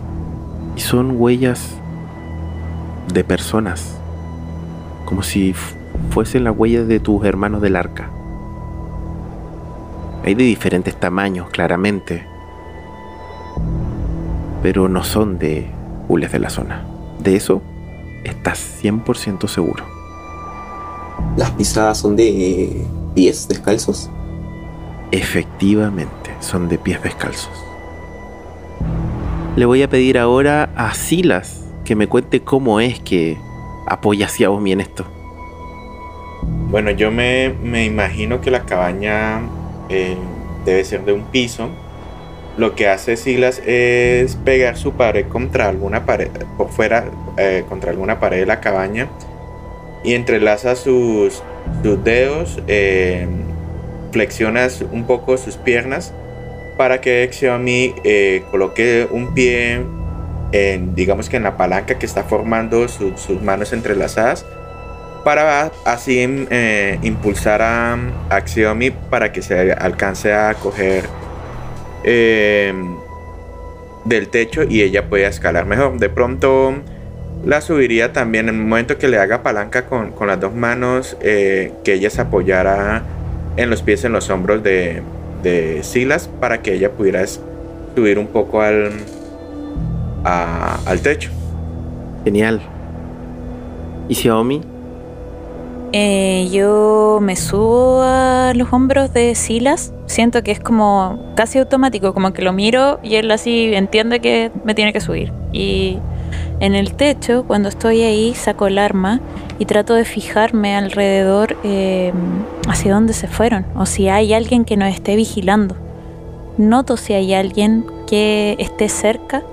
Y son huellas de personas, como si fuesen las huellas de tus hermanos del arca. Hay de diferentes tamaños, claramente, pero no son de hules de la zona. De eso estás 100% seguro. ¿Las pisadas son de pies descalzos? Efectivamente, son de pies descalzos. Le voy a pedir ahora a Silas que me cuente cómo es que apoya hacia vos en esto. Bueno, yo me, imagino que la cabaña eh, debe ser de un piso. Lo que hace Silas es pegar su pared contra alguna pared, por fuera, eh, contra alguna pared de la cabaña y entrelaza sus, sus dedos, eh, flexionas un poco sus piernas para que Xiaomi eh, coloque un pie en, digamos que en la palanca que está formando sus manos entrelazadas para así eh, impulsar a, Xiaomi para que se alcance a coger em, del techo y ella pueda escalar mejor. De pronto la subiría también en el momento que le haga palanca con, las dos manos, eh, que ella se apoyara en los pies, en los hombros de, de Silas para que ella pudiera subir un poco al, al techo. Genial. ¿Y Xiaomi? Eh, yo me subo a los hombros de Silas. Siento que es como casi automático, como que lo miro y él así entiende que me tiene que subir. Y en el techo, cuando estoy ahí, saco el arma y trato de fijarme alrededor eh, hacia dónde se fueron o si hay alguien que nos esté vigilando. Noto si hay alguien que esté cerca.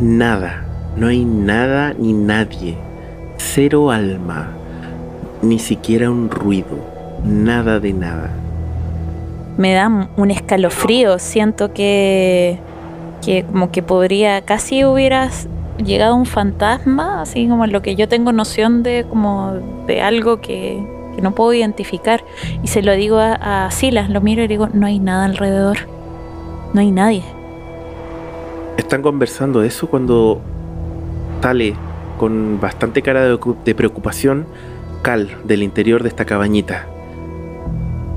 Nada, no hay nada ni nadie. Cero alma, ni siquiera un ruido, nada de nada. Me da un escalofrío, siento que, que como que podría, casi hubieras llegado un fantasma, así como lo que yo tengo noción de como de algo que, no puedo identificar. Y se lo digo a, Silas, lo miro y digo, no hay nada alrededor. No hay nadie. Están conversando eso cuando sale con bastante cara de preocupación Cal del interior de esta cabañita.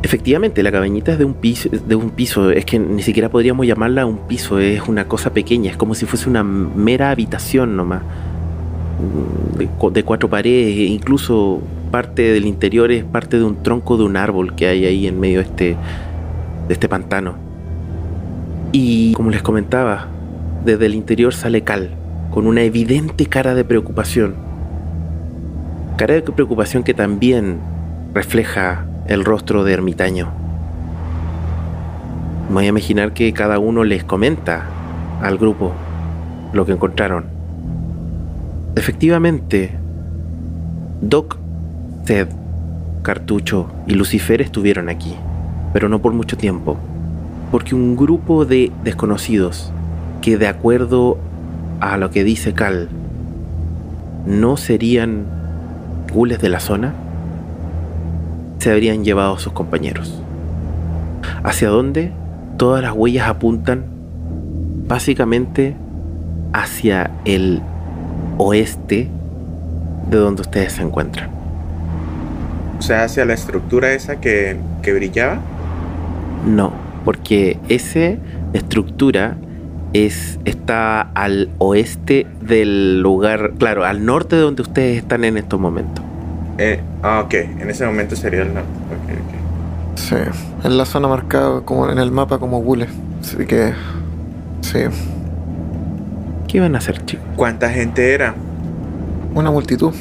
Efectivamente, la cabañita es de un piso, de un piso, es que ni siquiera podríamos llamarla un piso, es una cosa pequeña, es como si fuese una mera habitación nomás, mm, de, cuatro paredes, e incluso parte del interior es parte de un tronco de un árbol que hay ahí en medio de este, de este pantano. Y como les comentaba, desde el interior sale Cal, con una evidente cara de preocupación. Cara de preocupación que también refleja el rostro de ermitaño. voy a imaginar que cada uno les comenta al grupo lo que encontraron. Efectivamente, Doc, Ted, Cartucho y Lucifer estuvieron aquí, pero no por mucho tiempo, porque un grupo de desconocidos que de acuerdo a lo que dice Cal, no serían gules de la zona, se habrían llevado a sus compañeros. ¿Hacia dónde? Todas las huellas apuntan básicamente hacia el oeste de donde ustedes se encuentran. O sea, hacia la estructura esa que, que brillaba. No, porque esa estructura es, está al oeste del lugar, claro, al norte de donde ustedes están en estos momentos. Eh, ah, ok. En ese momento sería el norte. Sí, en la zona marcada como en el mapa como Gule. Así que. Sí. ¿Qué iban a hacer, chicos? ¿Cuánta gente era? Una multitud.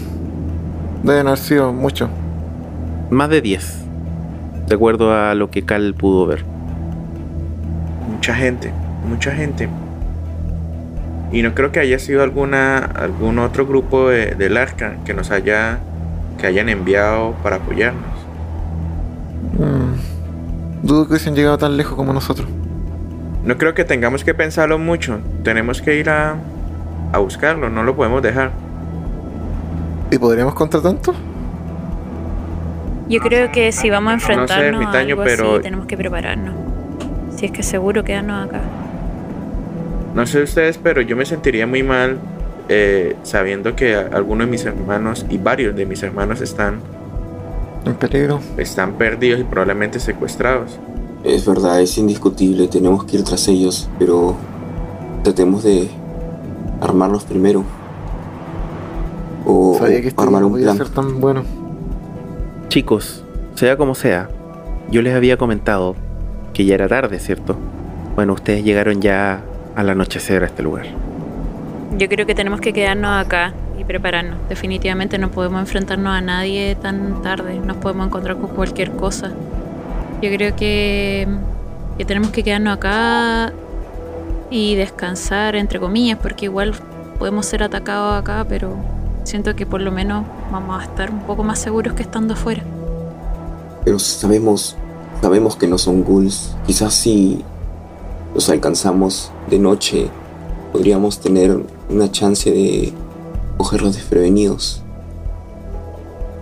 Deben haber sido muchos. Más de 10. De acuerdo a lo que Cal pudo ver. Mucha gente, mucha gente. Y no creo que haya sido alguna algún otro grupo de, del arca que nos haya que hayan enviado para apoyarnos. Mm, dudo que hubiesen llegado tan lejos como nosotros. No creo que tengamos que pensarlo mucho. Tenemos que ir a, a buscarlo, no lo podemos dejar. ¿Y podríamos contra tanto? Yo creo que si vamos a enfrentarnos a algo pero... así, tenemos que prepararnos. Si es que seguro quedarnos acá. No sé ustedes, pero yo me sentiría muy mal eh, sabiendo que algunos de mis hermanos y varios de mis hermanos están en peligro. Están perdidos y probablemente secuestrados. Es verdad, es indiscutible, tenemos que ir tras ellos, pero tratemos de armarnos primero. O, Sabía que esto armar no un podía plan. ser tan bueno. Chicos, sea como sea, yo les había comentado que ya era tarde, ¿cierto? Bueno, ustedes llegaron ya al anochecer a este lugar. Yo creo que tenemos que quedarnos acá y prepararnos. Definitivamente no podemos enfrentarnos a nadie tan tarde. Nos podemos encontrar con cualquier cosa. Yo creo que, que tenemos que quedarnos acá y descansar, entre comillas, porque igual podemos ser atacados acá, pero siento que por lo menos vamos a estar un poco más seguros que estando afuera. Pero sabemos, sabemos que no son ghouls. Quizás si los alcanzamos de noche, podríamos tener una chance de cogerlos desprevenidos.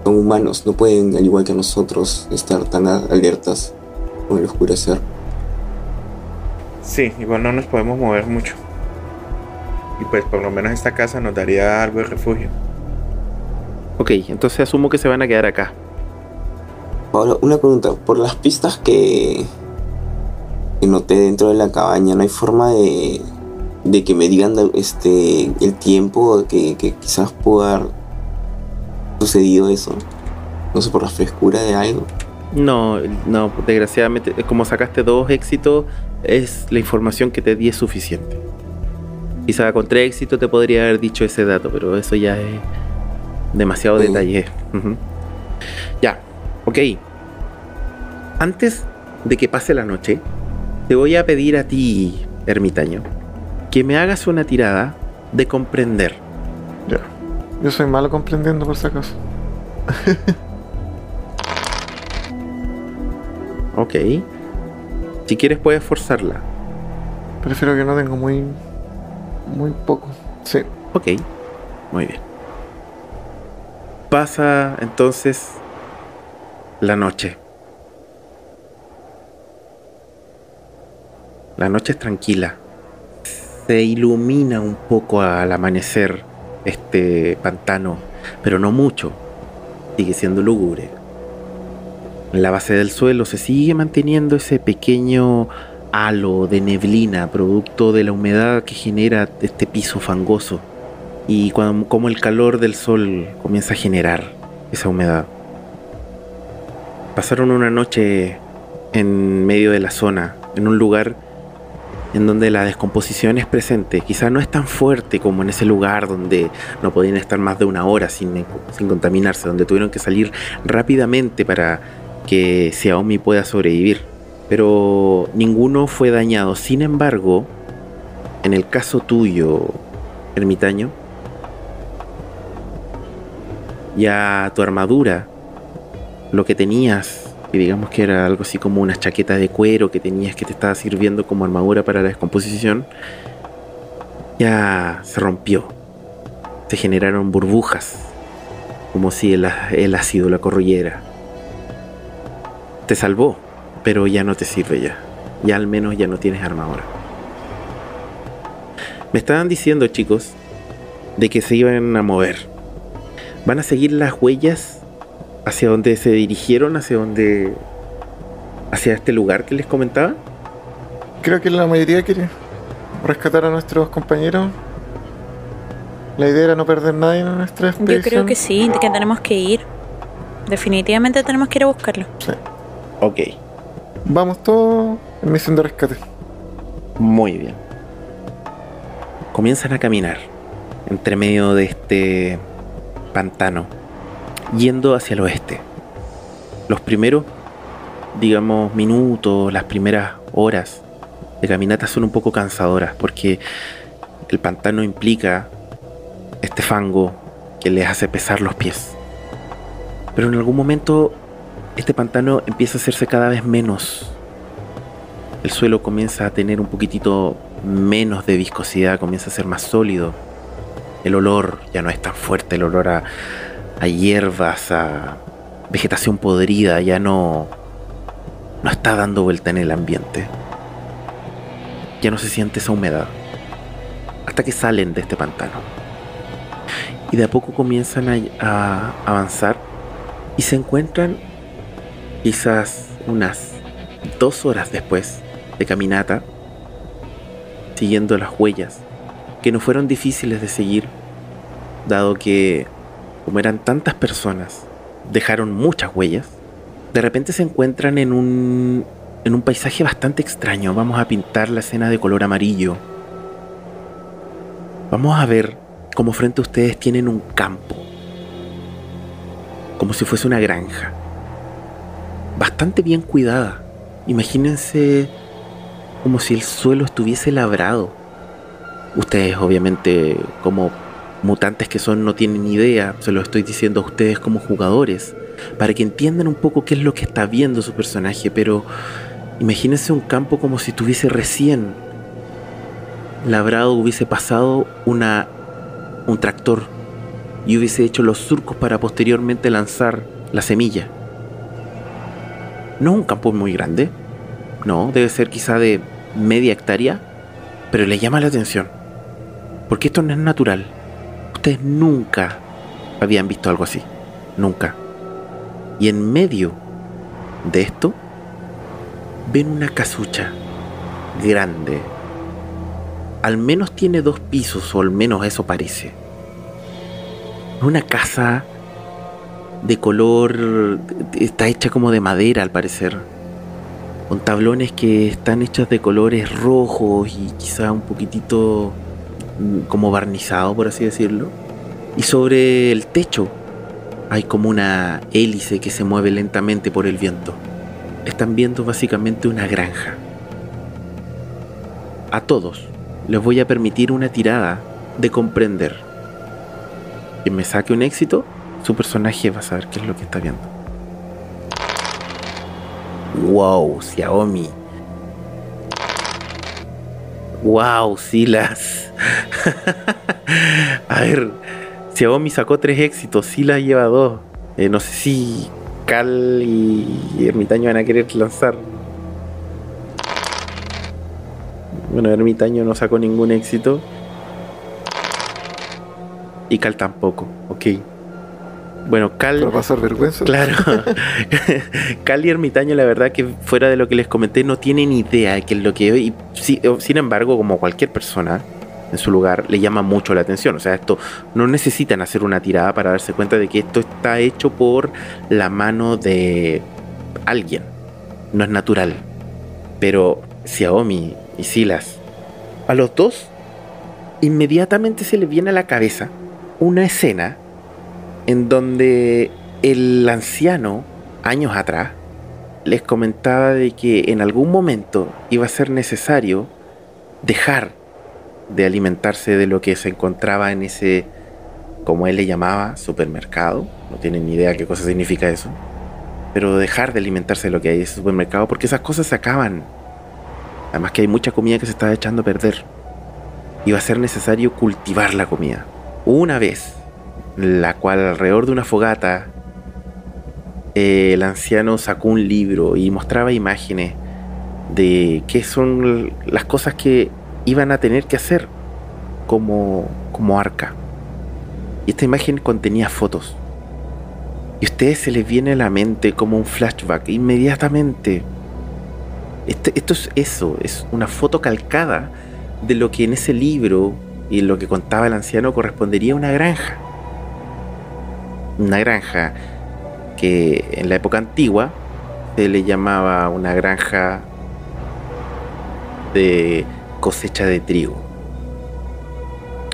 Son humanos, no pueden, al igual que nosotros, estar tan alertas con el oscurecer. Sí, igual no nos podemos mover mucho. Y pues por lo menos esta casa nos daría algo de refugio. Ok, entonces asumo que se van a quedar acá. Ahora, una pregunta, por las pistas que, que noté dentro de la cabaña, ¿no hay forma de, de que me digan este el tiempo que, que quizás pudo haber sucedido eso? No sé, por la frescura de algo. No, no, desgraciadamente, como sacaste dos éxitos, es la información que te di es suficiente. Quizá con tres éxitos te podría haber dicho ese dato, pero eso ya es demasiado Mm. detalle. Ya, ok. Antes de que pase la noche, te voy a pedir a ti, ermitaño, que me hagas una tirada de comprender. Ya. Yo soy malo comprendiendo por si acaso. Ok. Si quieres puedes forzarla. Prefiero que no tengo muy. muy poco. Sí. Ok, muy bien. Pasa entonces la noche. La noche es tranquila. Se ilumina un poco al amanecer este pantano, pero no mucho. Sigue siendo lúgubre. En la base del suelo se sigue manteniendo ese pequeño halo de neblina, producto de la humedad que genera este piso fangoso. Y cuando, como el calor del sol comienza a generar esa humedad. Pasaron una noche en medio de la zona, en un lugar en donde la descomposición es presente. Quizá no es tan fuerte como en ese lugar donde no podían estar más de una hora sin, contaminarse, donde tuvieron que salir rápidamente para que Xiaomi pueda sobrevivir. Pero ninguno fue dañado. Sin embargo, en el caso tuyo, ermitaño, ya tu armadura, lo que tenías, y digamos que era algo así como una chaqueta de cuero que tenías que te estaba sirviendo como armadura para la descomposición, ya se rompió. Se generaron burbujas, como si el, el ácido la corroyera. Te salvó, pero ya no te sirve ya. Ya al menos ya no tienes armadura. Me estaban diciendo, chicos, de que se iban a mover. Van a seguir las huellas hacia donde se dirigieron, hacia donde. hacia este lugar que les comentaba. Creo que la mayoría quiere rescatar a nuestros compañeros. La idea era no perder nadie en nuestra Yo creo expedición. que sí, que tenemos que ir. Definitivamente tenemos que ir a buscarlo. Ok, Vamos todos en misión de rescate. muy bien. Comienzan a caminar entre medio de este pantano, yendo hacia el oeste. Los primeros, digamos, minutos, las primeras horas de caminata son un poco cansadoras porque el pantano implica este fango que les hace pesar los pies. Pero en algún momento este pantano empieza a hacerse cada vez menos. El suelo comienza a tener un poquitito menos de viscosidad, comienza a ser más sólido. El olor ya no es tan fuerte, el olor a, a hierbas, a vegetación podrida, ya no, no está dando vuelta en el ambiente. Ya no se siente esa humedad. hasta que salen de este pantano. Y de a poco comienzan a, avanzar y se encuentran quizás unas dos horas después de caminata, siguiendo las huellas, que no fueron difíciles de seguir, dado que, como eran tantas personas, dejaron muchas huellas, de repente se encuentran en un, en un paisaje bastante extraño. Vamos a pintar la escena de color amarillo. Vamos a ver cómo frente a ustedes tienen un campo, como si fuese una granja, bastante bien cuidada. Imagínense como si el suelo estuviese labrado. Ustedes obviamente como mutantes que son no tienen idea, se lo estoy diciendo a ustedes como jugadores, para que entiendan un poco qué es lo que está viendo su personaje, pero imagínense un campo como si tuviese recién labrado, hubiese pasado una, un tractor y hubiese hecho los surcos para posteriormente lanzar la semilla. No un campo muy grande, no, debe ser quizá de media hectárea, pero le llama la atención, porque esto no es natural Nunca habían visto algo así. Nunca. Y en medio de esto, ven una casucha grande. Al menos tiene dos pisos, o al menos eso parece. Una casa de color... Está hecha como de madera al parecer. Con tablones que están hechos de colores rojos y quizá un poquitito como barnizado, por así decirlo. Y sobre el techo hay como una hélice que se mueve lentamente por el viento. Están viendo básicamente una granja. A todos les voy a permitir una tirada de comprender. Quien me saque un éxito, su personaje va a saber qué es lo que está viendo. Wow, Xiaomi. Wow, Silas. a ver, Xiaomi sacó tres éxitos, Silas lleva dos. Eh, no sé si Cal y Ermitaño van a querer lanzar. Bueno, Ermitaño no sacó ningún éxito. Y Cal tampoco, ok. Bueno, Cal. ¿Para pasar vergüenza? Claro. Cal y Ermitaño, la verdad que fuera de lo que les comenté, no tienen idea de qué es lo que. Y, sin embargo, como cualquier persona en su lugar, le llama mucho la atención. O sea, esto no necesitan hacer una tirada para darse cuenta de que esto está hecho por la mano de alguien. No es natural. Pero Xiaomi y Silas, a los dos, inmediatamente se les viene a la cabeza una escena en donde el anciano, años atrás, les comentaba de que en algún momento iba a ser necesario dejar de alimentarse de lo que se encontraba en ese, como él le llamaba, supermercado. No tienen ni idea qué cosa significa eso. Pero dejar de alimentarse de lo que hay en ese supermercado porque esas cosas se acaban. Además que hay mucha comida que se está echando a perder. Iba a ser necesario cultivar la comida. Una vez la cual alrededor de una fogata el anciano sacó un libro y mostraba imágenes de qué son las cosas que iban a tener que hacer como, como arca. Y esta imagen contenía fotos. Y a ustedes se les viene a la mente como un flashback inmediatamente. Este, esto es eso, es una foto calcada de lo que en ese libro y en lo que contaba el anciano correspondería a una granja una granja que en la época antigua se le llamaba una granja de cosecha de trigo.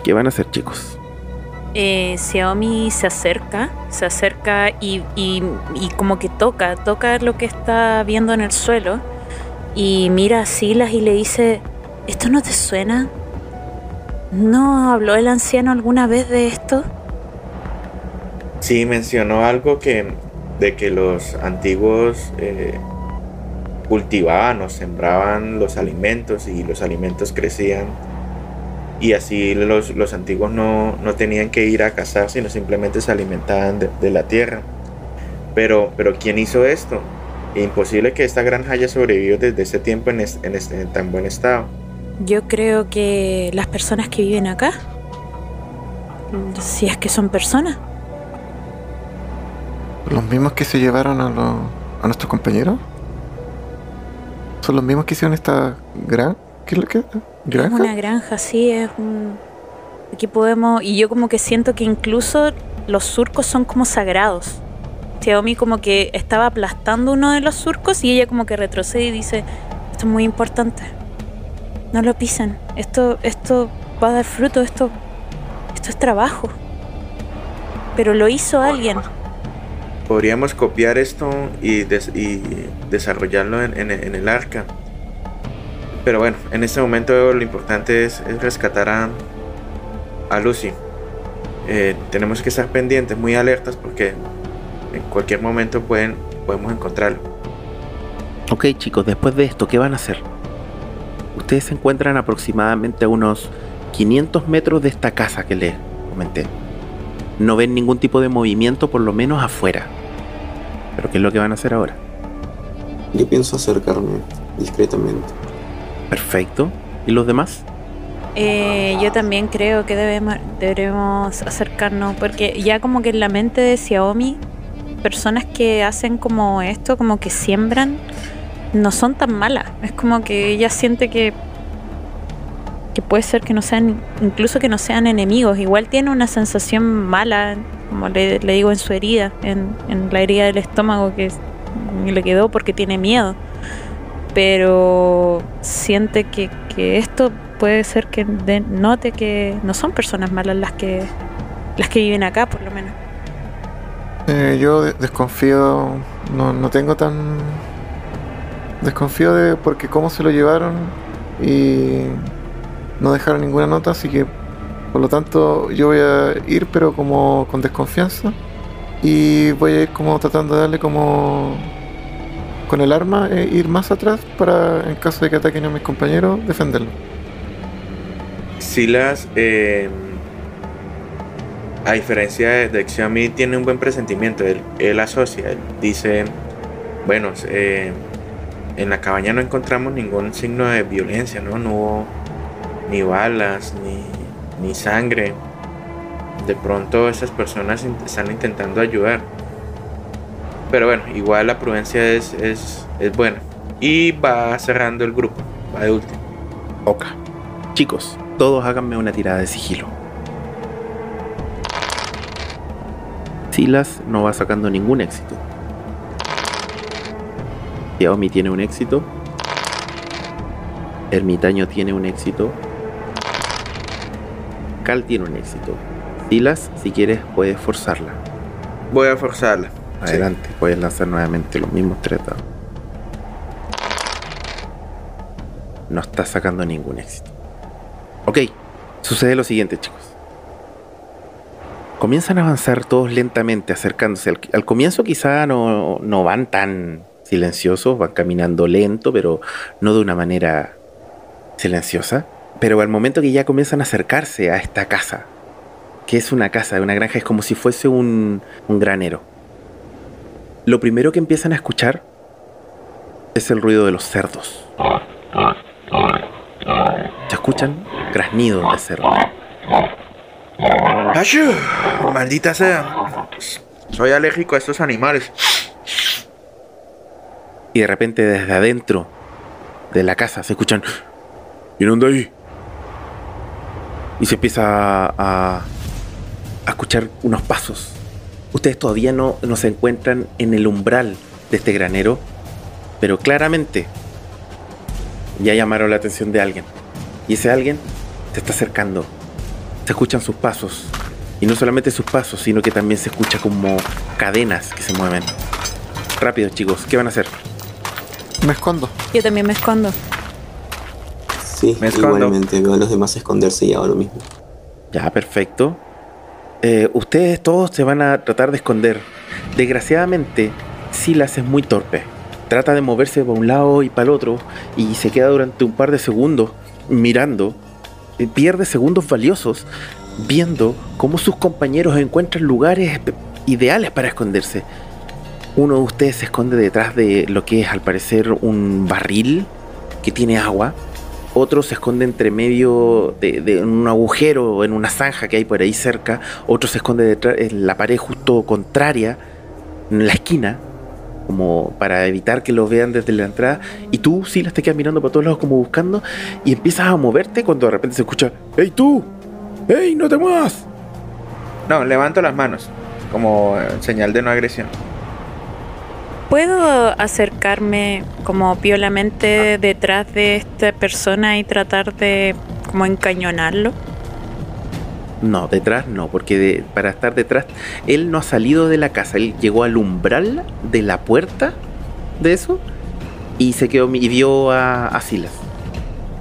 ¿Qué van a hacer chicos? Eh, Xiaomi se acerca, se acerca y, y, como que toca, toca lo que está viendo en el suelo y mira a Silas y le dice, ¿esto no te suena? ¿No habló el anciano alguna vez de esto? Sí, mencionó algo que de que los antiguos eh, cultivaban o sembraban los alimentos y los alimentos crecían. Y así los, los antiguos no, tenían que ir a cazar sino simplemente se alimentaban de, la tierra. Pero, pero ¿quién hizo esto? Imposible que esta granja haya sobrevivido desde ese tiempo en, en, tan buen estado. Yo creo que las personas que viven acá, si es que son personas, ¿Los mismos que se llevaron a, los, a nuestros compañeros? ¿Son los mismos que hicieron esta gran... ¿Qué es lo que es? es ¿Granja? una granja, sí, es un... Aquí podemos, y yo como que siento que incluso los surcos son como sagrados. Xiaomi como que estaba aplastando uno de los surcos y ella como que retrocede y dice, esto es muy importante. No lo pisen. Esto, esto va a dar fruto, esto, esto es trabajo. Pero lo hizo alguien. Podríamos copiar esto y, des- y desarrollarlo en, en- el arca. Pero bueno, en este momento lo importante es, es rescatar a, a Lucy. Eh, tenemos que estar pendientes, muy alertas, porque en cualquier momento pueden, podemos encontrarlo. Ok chicos, después de esto, ¿qué van a hacer? Ustedes se encuentran aproximadamente a unos 500 metros de esta casa que les comenté. No ven ningún tipo de movimiento, por lo menos afuera. Pero ¿qué es lo que van a hacer ahora? Yo pienso acercarme discretamente. Perfecto. ¿Y los demás? Eh, yo también creo que debemos, debemos acercarnos, porque ya como que en la mente de Xiaomi, personas que hacen como esto, como que siembran, no son tan malas. Es como que ella siente que que puede ser que no sean, incluso que no sean enemigos. Igual tiene una sensación mala, como le, le digo, en su herida, en, en la herida del estómago que le quedó porque tiene miedo. Pero siente que, que esto puede ser que note que no son personas malas las que las que viven acá, por lo menos. Eh, yo de- desconfío, no, no tengo tan... Desconfío de porque cómo se lo llevaron y no dejaron ninguna nota, así que por lo tanto yo voy a ir pero como con desconfianza y voy a ir como tratando de darle como con el arma e ir más atrás para en caso de que ataquen a mis compañeros defenderlo. Silas, eh, a diferencia de, Xiaomi, tiene un buen presentimiento. Él, él asocia, él dice, bueno, eh, en la cabaña no encontramos ningún signo de violencia, ¿no? No hubo ni balas, ni, ni sangre. De pronto esas personas están intentando ayudar. Pero bueno, igual la prudencia es, es, es buena. Y va cerrando el grupo, va de último. Ok. Chicos, todos háganme una tirada de sigilo. Silas no va sacando ningún éxito. Xiaomi tiene un éxito. Ermitaño tiene un éxito. Cal tiene un éxito. Silas, si quieres, puedes forzarla. Voy a forzarla. Adelante, puedes lanzar nuevamente los mismos tres dados. No está sacando ningún éxito. Ok, sucede lo siguiente, chicos. Comienzan a avanzar todos lentamente, acercándose. Al, al comienzo quizá no, no van tan silenciosos, van caminando lento, pero no de una manera silenciosa. Pero al momento que ya comienzan a acercarse a esta casa, que es una casa, una granja, es como si fuese un, un granero. Lo primero que empiezan a escuchar es el ruido de los cerdos. Se escuchan graznidos de cerdo. ¡Achú! Maldita sea. Soy alérgico a estos animales. Y de repente desde adentro de la casa se escuchan... ¿Vienen de ahí? Y se empieza a, a escuchar unos pasos. Ustedes todavía no, no se encuentran en el umbral de este granero, pero claramente ya llamaron la atención de alguien. Y ese alguien se está acercando. Se escuchan sus pasos. Y no solamente sus pasos, sino que también se escucha como cadenas que se mueven. Rápido, chicos, ¿qué van a hacer? Me escondo. Yo también me escondo. Sí, Me igualmente veo a los demás esconderse y hago lo mismo. Ya, perfecto. Eh, ustedes todos se van a tratar de esconder. Desgraciadamente, Silas es muy torpe. Trata de moverse para un lado y para el otro y se queda durante un par de segundos mirando. Eh, Pierde segundos valiosos viendo cómo sus compañeros encuentran lugares ideales para esconderse. Uno de ustedes se esconde detrás de lo que es al parecer un barril que tiene agua otro se esconde entre medio de, un agujero o en una zanja que hay por ahí cerca, otro se esconde detrás en la pared justo contraria, en la esquina, como para evitar que lo vean desde la entrada, y tú sí las te quedas mirando por todos lados como buscando, y empiezas a moverte cuando de repente se escucha, ¡Hey tú! ¡Hey, no te muevas! No, levanto las manos, como señal de no agresión. ¿Puedo acercarme como piolamente detrás de esta persona y tratar de como encañonarlo? No, detrás no, porque para estar detrás, él no ha salido de la casa, él llegó al umbral de la puerta de eso y se quedó y vio a, Silas.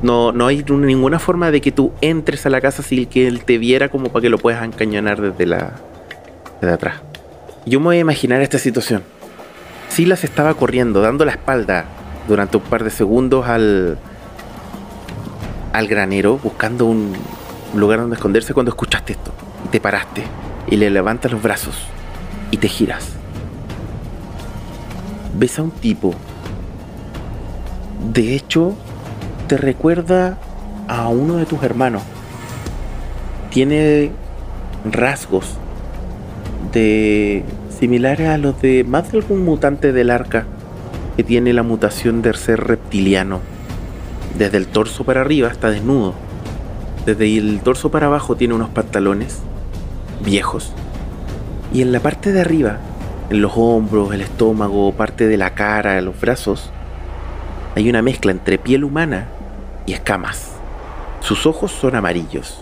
No, no hay ninguna forma de que tú entres a la casa sin que él te viera como para que lo puedas encañonar desde la de atrás. Yo me voy a imaginar esta situación. Silas estaba corriendo, dando la espalda durante un par de segundos al, al granero, buscando un lugar donde esconderse cuando escuchaste esto. Te paraste y le levantas los brazos y te giras. Ves a un tipo. De hecho, te recuerda a uno de tus hermanos. Tiene rasgos de similares a los de más de algún mutante del arca que tiene la mutación de ser reptiliano. Desde el torso para arriba está desnudo. Desde el torso para abajo tiene unos pantalones viejos. Y en la parte de arriba, en los hombros, el estómago, parte de la cara, los brazos, hay una mezcla entre piel humana y escamas. Sus ojos son amarillos.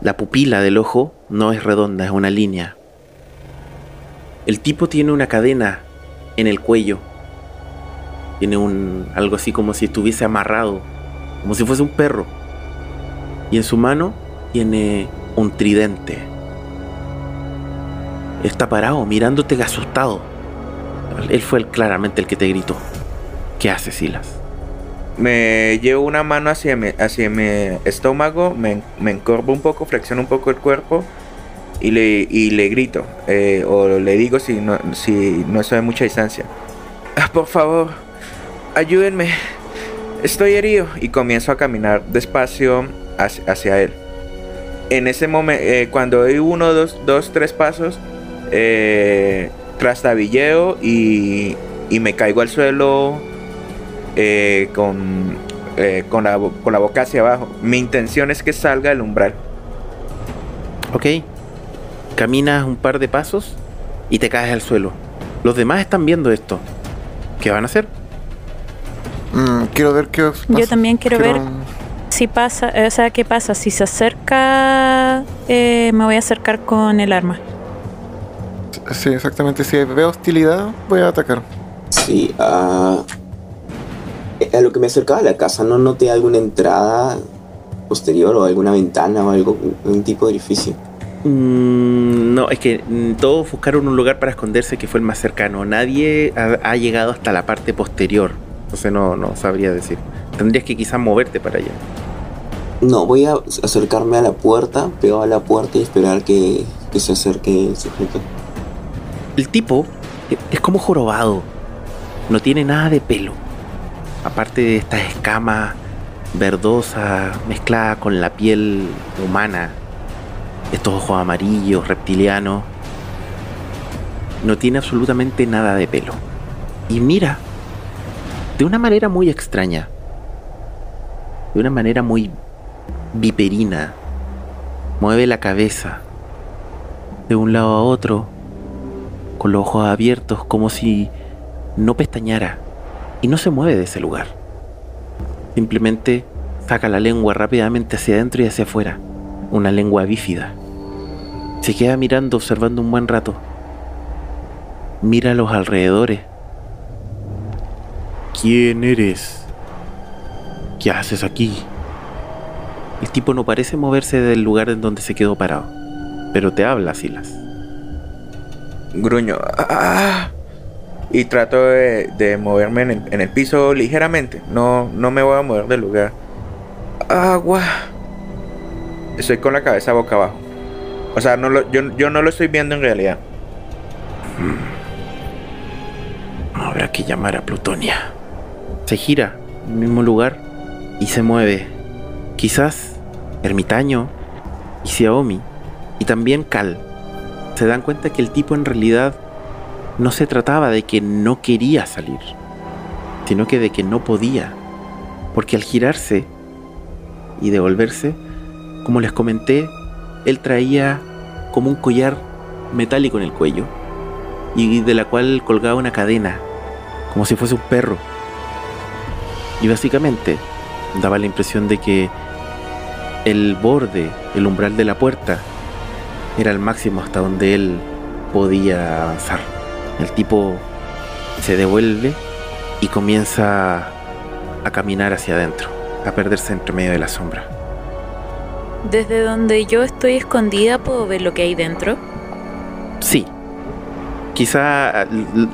La pupila del ojo no es redonda, es una línea. El tipo tiene una cadena en el cuello. Tiene un algo así como si estuviese amarrado, como si fuese un perro. Y en su mano tiene un tridente. Está parado mirándote asustado. Él fue claramente el que te gritó. ¿Qué hace Silas? Me llevo una mano hacia mi, hacia mi estómago, me, me encorvo un poco, flexiono un poco el cuerpo y le, y le grito, eh, o le digo si no, si no estoy a mucha distancia. Ah, por favor, ayúdenme, estoy herido. Y comienzo a caminar despacio hacia, él. En ese momento, eh, cuando doy uno, dos, dos, tres pasos, eh, trastabilleo y, y me caigo al suelo eh, con, con, la, con la boca hacia abajo. Mi intención es que salga el umbral. Ok, Caminas un par de pasos y te caes al suelo. Los demás están viendo esto. ¿Qué van a hacer? Mm, quiero ver qué Yo también quiero, ver si pasa, o sea, qué pasa. Si se acerca, eh, me voy a acercar con el arma. Sí, exactamente. Si veo hostilidad, voy a atacar. Sí, uh, a lo que me acercaba a la casa, ¿no noté alguna entrada posterior o alguna ventana o algo, un tipo de edificio? Mm, no, es que mm, todos buscaron un lugar para esconderse que fue el más cercano. Nadie ha, llegado hasta la parte posterior. Entonces no, no sabría decir. Tendrías que quizás moverte para allá. No, voy a acercarme a la puerta, pegado a la puerta y esperar que, que se acerque el sujeto. El tipo es como jorobado. No tiene nada de pelo. Aparte de estas escamas verdosas mezcladas con la piel humana estos ojos amarillos, reptilianos. No tiene absolutamente nada de pelo. Y mira, de una manera muy extraña, de una manera muy viperina, mueve la cabeza de un lado a otro, con los ojos abiertos como si no pestañara, y no se mueve de ese lugar. Simplemente saca la lengua rápidamente hacia adentro y hacia afuera una lengua bífida. Se queda mirando, observando un buen rato. Mira a los alrededores. ¿Quién eres? ¿Qué haces aquí? El tipo no parece moverse del lugar en donde se quedó parado, pero te habla, Silas. Gruño. Ah, y trato de, moverme en el, en el, piso ligeramente. No, no me voy a mover del lugar. Agua. Estoy con la cabeza boca abajo. O sea, no lo, yo, yo no lo estoy viendo en realidad. Hmm. Habrá que llamar a Plutonia. Se gira en el mismo lugar y se mueve Quizás Ermitaño y Xiaomi y también Cal se dan cuenta que el tipo en realidad no se trataba de que no quería salir, sino que de que no podía. Porque al girarse y devolverse, como les comenté, él traía como un collar metálico en el cuello y de la cual colgaba una cadena, como si fuese un perro. Y básicamente daba la impresión de que el borde, el umbral de la puerta, era el máximo hasta donde él podía avanzar. El tipo se devuelve y comienza a caminar hacia adentro, a perderse entre medio de la sombra. Desde donde yo estoy escondida, ¿puedo ver lo que hay dentro? Sí. Quizá,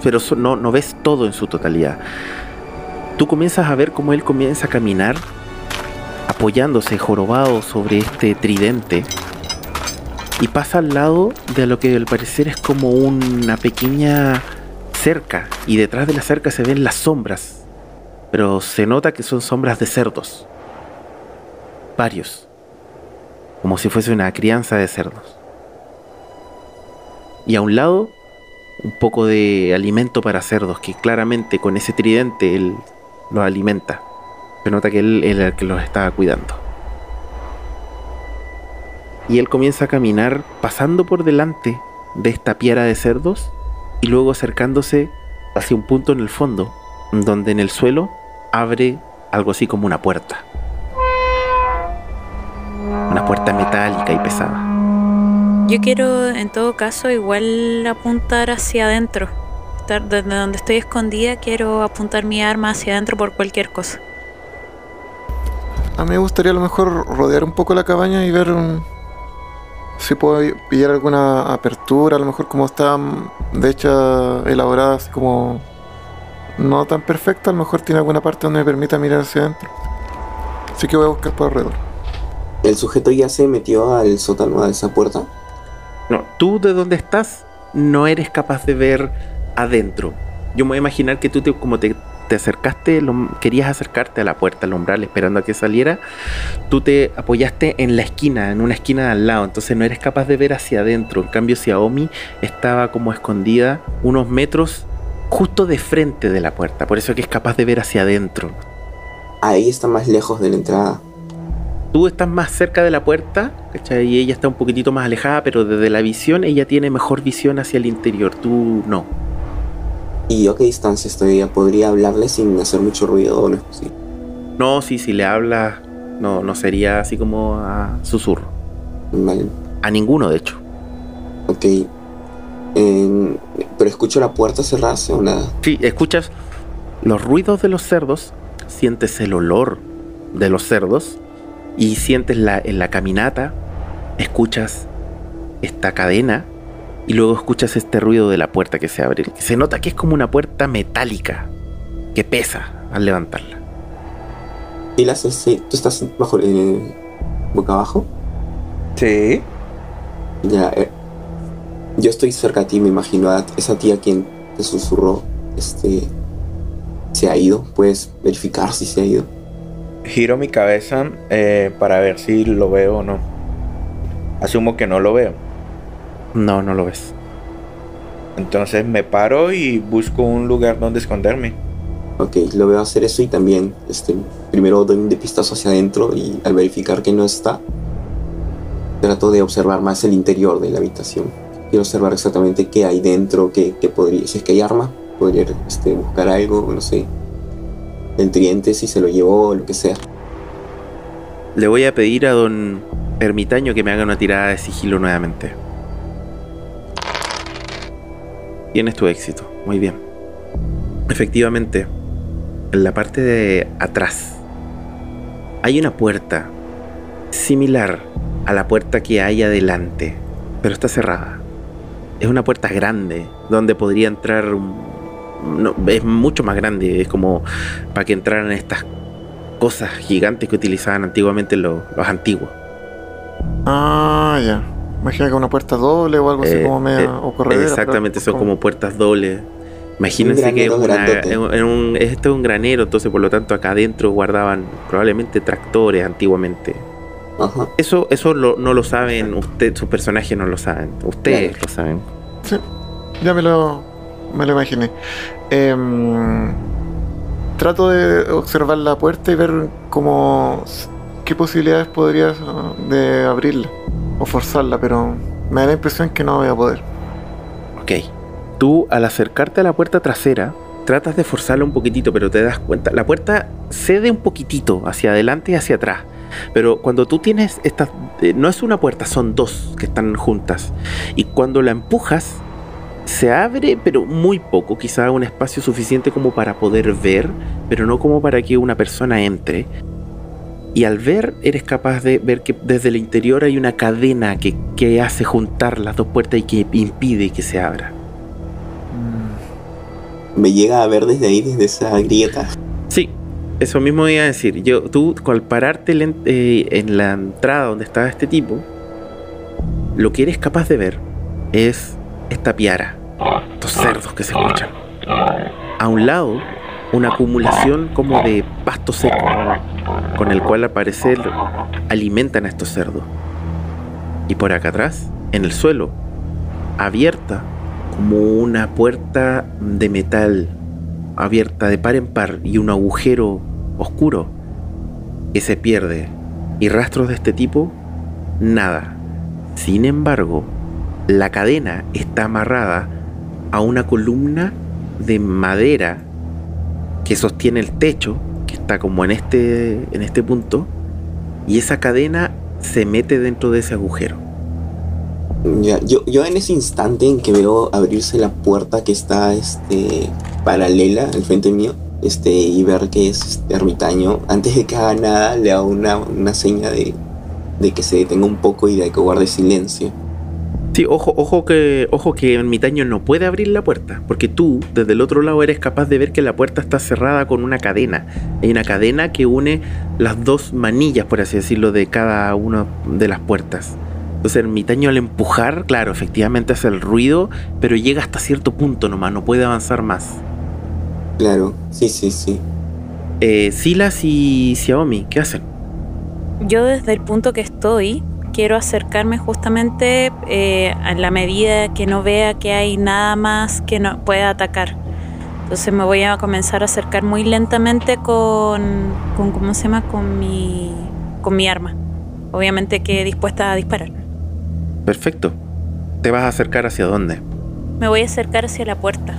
pero no, no ves todo en su totalidad. Tú comienzas a ver cómo él comienza a caminar, apoyándose jorobado sobre este tridente, y pasa al lado de lo que al parecer es como una pequeña cerca, y detrás de la cerca se ven las sombras, pero se nota que son sombras de cerdos. Varios como si fuese una crianza de cerdos. Y a un lado, un poco de alimento para cerdos, que claramente con ese tridente él los alimenta. Se nota que él era el que los estaba cuidando. Y él comienza a caminar pasando por delante de esta piara de cerdos y luego acercándose hacia un punto en el fondo, donde en el suelo abre algo así como una puerta una puerta metálica y pesada. Yo quiero, en todo caso, igual apuntar hacia adentro. Estar desde donde estoy escondida, quiero apuntar mi arma hacia adentro por cualquier cosa. A mí me gustaría a lo mejor rodear un poco la cabaña y ver si puedo pillar alguna apertura, a lo mejor como está de hecho elaborada, así como no tan perfecta, a lo mejor tiene alguna parte donde me permita mirar hacia adentro. Así que voy a buscar por alrededor. ¿El sujeto ya se metió al sótano a esa puerta? No, tú de donde estás no eres capaz de ver adentro. Yo me voy a imaginar que tú te, como te, acercaste, querías acercarte a la puerta, al umbral, esperando a que saliera, tú te apoyaste en la esquina, en una esquina de al lado, entonces no eres capaz de ver hacia adentro. En cambio, Xiaomi estaba como escondida unos metros justo de frente de la puerta, por eso que es capaz de ver hacia adentro. Ahí está más lejos de la entrada tú estás más cerca de la puerta, ¿cachai? Y ella está un poquitito más alejada, pero desde la visión ella tiene mejor visión hacia el interior, tú no. ¿Y yo a qué distancia estoy? ¿Podría hablarle sin hacer mucho ruido o no es posible? No, sí, si le hablas, no, no sería así como a susurro. Vale. A ninguno, de hecho. Ok. pero escucho la puerta cerrarse o nada. Sí, escuchas los ruidos de los cerdos, sientes el olor de los cerdos y sientes la, en la caminata, escuchas esta cadena y luego escuchas este ruido de la puerta que se abre. Se nota que es como una puerta metálica que pesa al levantarla. ¿Y la ¿Tú estás bajo, eh, boca abajo? Sí. Ya, eh, yo estoy cerca de ti, me imagino a esa tía quien te susurró, este, se ha ido. ¿Puedes verificar si se ha ido? Giro mi cabeza eh, para ver si lo veo o no. Asumo que no lo veo. No, no lo ves. Entonces me paro y busco un lugar donde esconderme. Ok, lo veo hacer eso y también este, primero doy un depistazo hacia adentro y al verificar que no está, trato de observar más el interior de la habitación. Quiero observar exactamente qué hay dentro, qué, qué podría, si es que hay arma, podría este, buscar algo, no sé, del triente si se lo llevó lo que sea. Le voy a pedir a don Ermitaño que me haga una tirada de sigilo nuevamente. Tienes tu éxito, muy bien. Efectivamente, en la parte de atrás hay una puerta similar a la puerta que hay adelante, pero está cerrada. Es una puerta grande donde podría entrar un es mucho más grande, es como para que entraran estas cosas gigantes que utilizaban antiguamente los, antiguos. Ah, ya. Imagina que una puerta doble o algo así eh, como media eh, Exactamente, son como puertas dobles. Imagínense que esto es un granero, entonces por lo tanto acá adentro guardaban probablemente tractores antiguamente. Eso, eso no lo saben usted, sus personajes no lo saben, ustedes lo saben. Sí, ya me lo, me lo imaginé. Em, trato de observar la puerta y ver cómo qué posibilidades podría de abrirla o forzarla, pero me da la impresión que no voy a poder. Ok. Tú al acercarte a la puerta trasera, tratas de forzarla un poquitito, pero te das cuenta, la puerta cede un poquitito hacia adelante y hacia atrás. Pero cuando tú tienes estas, eh, no es una puerta, son dos que están juntas. Y cuando la empujas, se abre, pero muy poco, quizá un espacio suficiente como para poder ver, pero no como para que una persona entre. Y al ver, eres capaz de ver que desde el interior hay una cadena que, que hace juntar las dos puertas y que impide que se abra. Me llega a ver desde ahí, desde esa grieta. Sí, eso mismo iba a decir. Yo, tú, al pararte eh, en la entrada donde estaba este tipo, lo que eres capaz de ver es esta piara, estos cerdos que se escuchan. A un lado, una acumulación como de pasto seco, con el cual al parecer alimentan a estos cerdos. Y por acá atrás, en el suelo, abierta como una puerta de metal abierta de par en par y un agujero oscuro que se pierde. Y rastros de este tipo, nada. Sin embargo, la cadena está amarrada a una columna de madera que sostiene el techo, que está como en este, en este punto, y esa cadena se mete dentro de ese agujero. yo, yo en ese instante en que veo abrirse la puerta que está este, paralela al frente mío, este, y ver que es este ermitaño, antes de que haga nada, le hago una, una seña de, de que se detenga un poco y de que guarde silencio. Sí, ojo, ojo que, ojo que ermitaño no puede abrir la puerta, porque tú desde el otro lado eres capaz de ver que la puerta está cerrada con una cadena. Hay una cadena que une las dos manillas, por así decirlo, de cada una de las puertas. Entonces el ermitaño al empujar, claro, efectivamente hace el ruido, pero llega hasta cierto punto nomás, no puede avanzar más. Claro, sí, sí, sí. Eh, Silas y Xiaomi, ¿qué hacen? Yo desde el punto que estoy, quiero acercarme justamente eh, a la medida que no vea que hay nada más que no pueda atacar. Entonces me voy a comenzar a acercar muy lentamente con, con ¿cómo se llama? Con mi, con mi arma. Obviamente que dispuesta a disparar. Perfecto. ¿Te vas a acercar hacia dónde? Me voy a acercar hacia la puerta,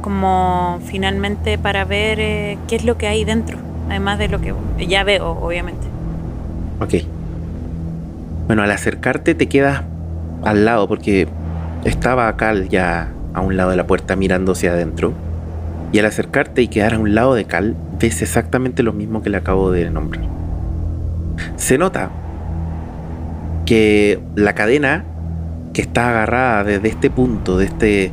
como finalmente para ver eh, qué es lo que hay dentro, además de lo que ya veo, obviamente. Ok. Bueno, al acercarte te quedas al lado porque estaba Cal ya a un lado de la puerta mirando hacia adentro. Y al acercarte y quedar a un lado de Cal, ves exactamente lo mismo que le acabo de nombrar. Se nota que la cadena que está agarrada desde este punto, de, este,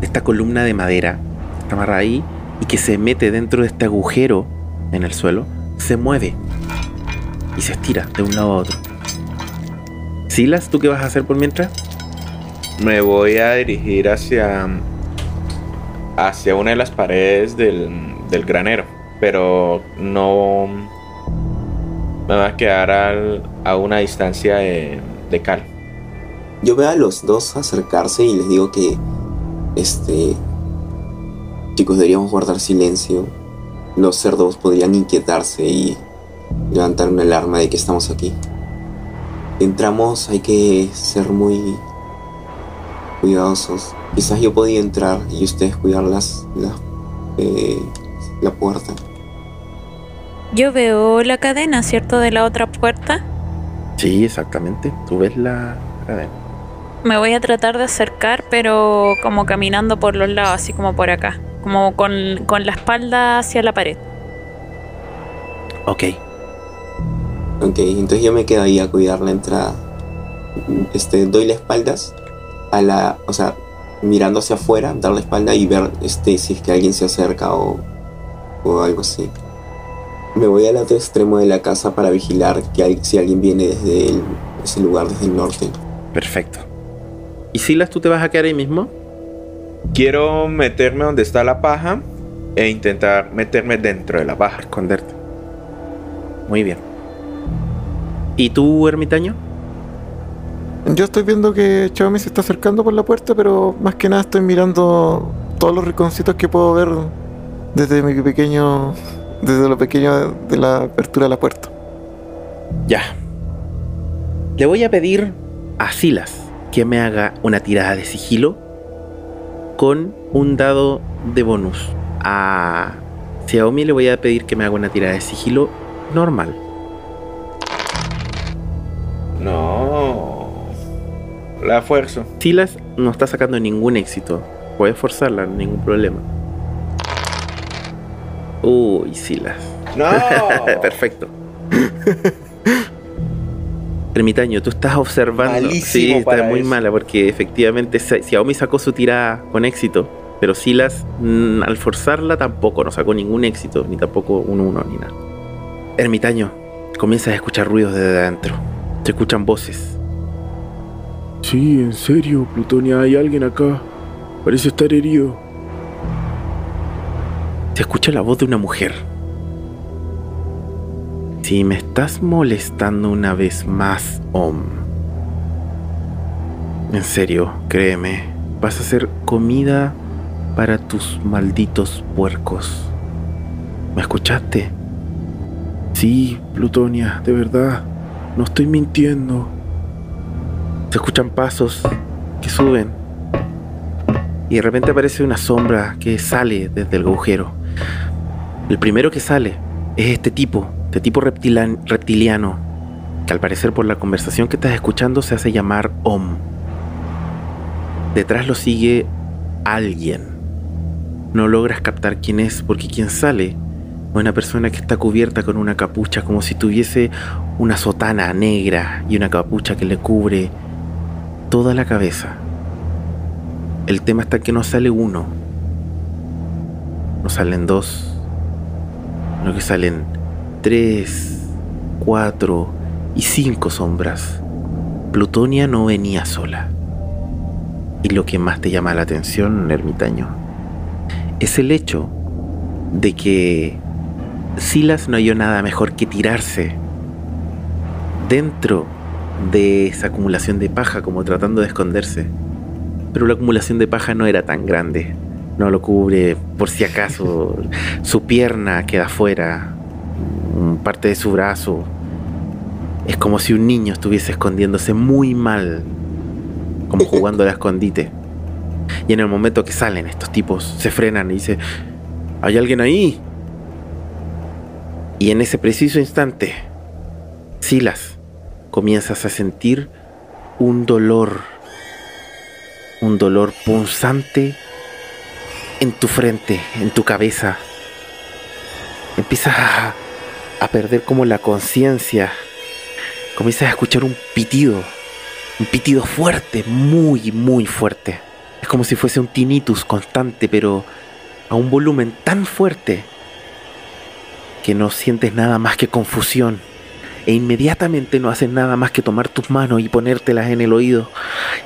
esta columna de madera, está amarrada ahí, y que se mete dentro de este agujero en el suelo, se mueve y se estira de un lado a otro. Silas, ¿tú qué vas a hacer por mientras? Me voy a dirigir hacia hacia una de las paredes del, granero, pero no me va a quedar a una distancia de, de cal. Yo veo a los dos acercarse y les digo que este chicos deberíamos guardar silencio. Los cerdos podrían inquietarse y levantar una alarma de que estamos aquí entramos hay que ser muy cuidadosos. Quizás yo podía entrar y ustedes cuidar las, eh, la puerta. Yo veo la cadena, ¿cierto? De la otra puerta. Sí, exactamente. Tú ves la cadena. Me voy a tratar de acercar, pero como caminando por los lados, así como por acá. Como con, con la espalda hacia la pared. Ok. Ok, entonces yo me quedo ahí a cuidar la entrada. Este, doy la espaldas a la, o sea, mirando hacia afuera, dar la espalda y ver este, si es que alguien se acerca o, o algo así. Me voy al otro extremo de la casa para vigilar que si alguien viene desde ese lugar, desde el norte. Perfecto. ¿Y Silas, tú te vas a quedar ahí mismo? Quiero meterme donde está la paja e intentar meterme dentro de la paja. Esconderte. Muy bien. ¿Y tú, ermitaño? Yo estoy viendo que Xiaomi se está acercando por la puerta, pero más que nada estoy mirando todos los rinconcitos que puedo ver desde mi pequeño. desde lo pequeño de la apertura de la puerta. Ya. Le voy a pedir a Silas que me haga una tirada de sigilo con un dado de bonus. A Xiaomi le voy a pedir que me haga una tirada de sigilo normal. No. La fuerza. Silas no está sacando ningún éxito. Puedes forzarla, ningún problema. Uy, Silas. No. Perfecto. Ermitaño, tú estás observando. Malísimo sí, está para muy eso. mala porque efectivamente Xi- Xiaomi sacó su tirada con éxito, pero Silas mm, al forzarla tampoco no sacó ningún éxito, ni tampoco un uno ni nada. Ermitaño, comienzas a escuchar ruidos desde adentro. Se escuchan voces. Sí, en serio, Plutonia, hay alguien acá. Parece estar herido. Se escucha la voz de una mujer. Si me estás molestando una vez más, Om. En serio, créeme, vas a ser comida para tus malditos puercos. ¿Me escuchaste? Sí, Plutonia, de verdad. No estoy mintiendo. Se escuchan pasos que suben. Y de repente aparece una sombra que sale desde el agujero. El primero que sale es este tipo, este tipo reptiliano, que al parecer por la conversación que estás escuchando se hace llamar Om. Detrás lo sigue alguien. No logras captar quién es porque quien sale una persona que está cubierta con una capucha como si tuviese una sotana negra y una capucha que le cubre toda la cabeza. El tema está que no sale uno, no salen dos, no que salen tres, cuatro y cinco sombras. Plutonia no venía sola. Y lo que más te llama la atención, ermitaño, es el hecho de que Silas no halló nada mejor que tirarse dentro de esa acumulación de paja como tratando de esconderse. Pero la acumulación de paja no era tan grande. No lo cubre por si acaso. su pierna queda fuera. Parte de su brazo. Es como si un niño estuviese escondiéndose muy mal. Como jugando al escondite. Y en el momento que salen estos tipos, se frenan y dice, ¿hay alguien ahí? Y en ese preciso instante, Silas, comienzas a sentir un dolor, un dolor punzante en tu frente, en tu cabeza. Empiezas a, perder como la conciencia. Comienzas a escuchar un pitido, un pitido fuerte, muy, muy fuerte. Es como si fuese un tinnitus constante, pero a un volumen tan fuerte que no sientes nada más que confusión e inmediatamente no haces nada más que tomar tus manos y ponértelas en el oído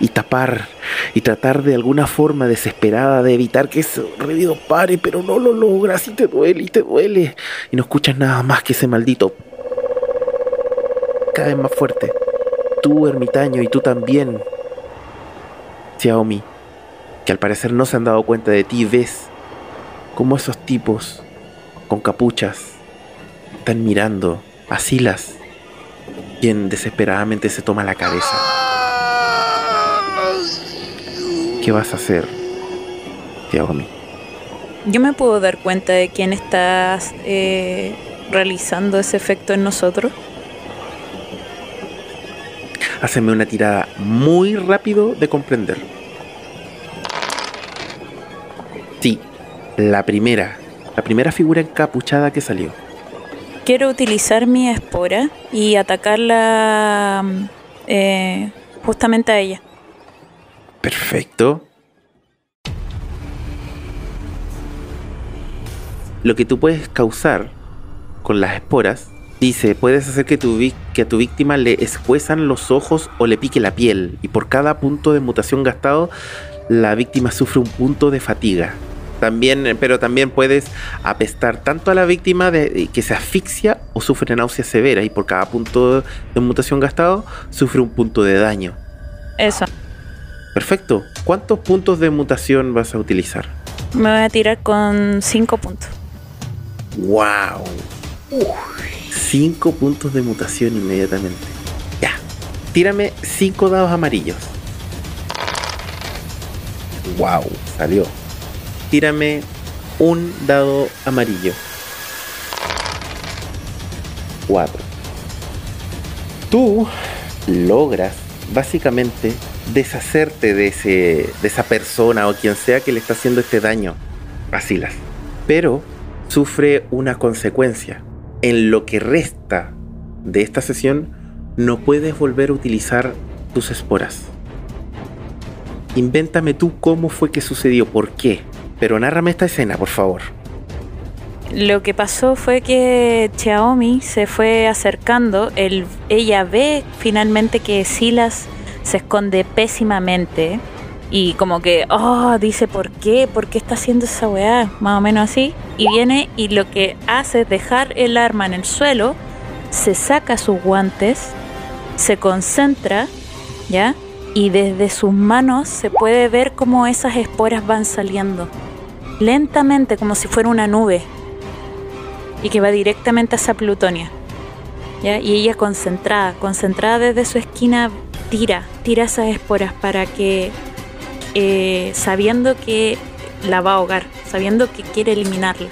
y tapar y tratar de alguna forma desesperada de evitar que ese ruido pare, pero no lo logras y te duele y te duele y no escuchas nada más que ese maldito cada vez más fuerte. Tú, ermitaño, y tú también, Xiaomi, que al parecer no se han dado cuenta de ti, ves cómo esos tipos con capuchas están mirando a Silas, quien desesperadamente se toma la cabeza. ¿Qué vas a hacer, Xiaomi? Yo me puedo dar cuenta de quién está eh, realizando ese efecto en nosotros. Háceme una tirada muy rápido de comprender. Sí, la primera, la primera figura encapuchada que salió. Quiero utilizar mi espora y atacarla eh, justamente a ella. Perfecto. Lo que tú puedes causar con las esporas, dice, puedes hacer que, tu, que a tu víctima le escuezan los ojos o le pique la piel. Y por cada punto de mutación gastado, la víctima sufre un punto de fatiga. También, pero también puedes apestar tanto a la víctima de que se asfixia o sufre náuseas severas y por cada punto de mutación gastado sufre un punto de daño. Eso. Perfecto. ¿Cuántos puntos de mutación vas a utilizar? Me voy a tirar con 5 puntos. ¡Wow! 5 puntos de mutación inmediatamente. Ya. Tírame 5 dados amarillos. ¡Wow! Salió. Tírame un dado amarillo. 4. Tú logras básicamente deshacerte de, ese, de esa persona o quien sea que le está haciendo este daño a Silas. Pero sufre una consecuencia. En lo que resta de esta sesión, no puedes volver a utilizar tus esporas. Invéntame tú cómo fue que sucedió, por qué. Pero nárrame esta escena, por favor. Lo que pasó fue que Xiaomi se fue acercando. El, ella ve finalmente que Silas se esconde pésimamente. Y como que, oh, dice, ¿por qué? ¿Por qué está haciendo esa weá? Más o menos así. Y viene y lo que hace es dejar el arma en el suelo, se saca sus guantes, se concentra, ¿ya? Y desde sus manos se puede ver cómo esas esporas van saliendo. Lentamente, como si fuera una nube. Y que va directamente hacia Plutonia. ¿ya? Y ella concentrada, concentrada desde su esquina, tira, tira esas esporas para que eh, sabiendo que la va a ahogar, sabiendo que quiere eliminarla.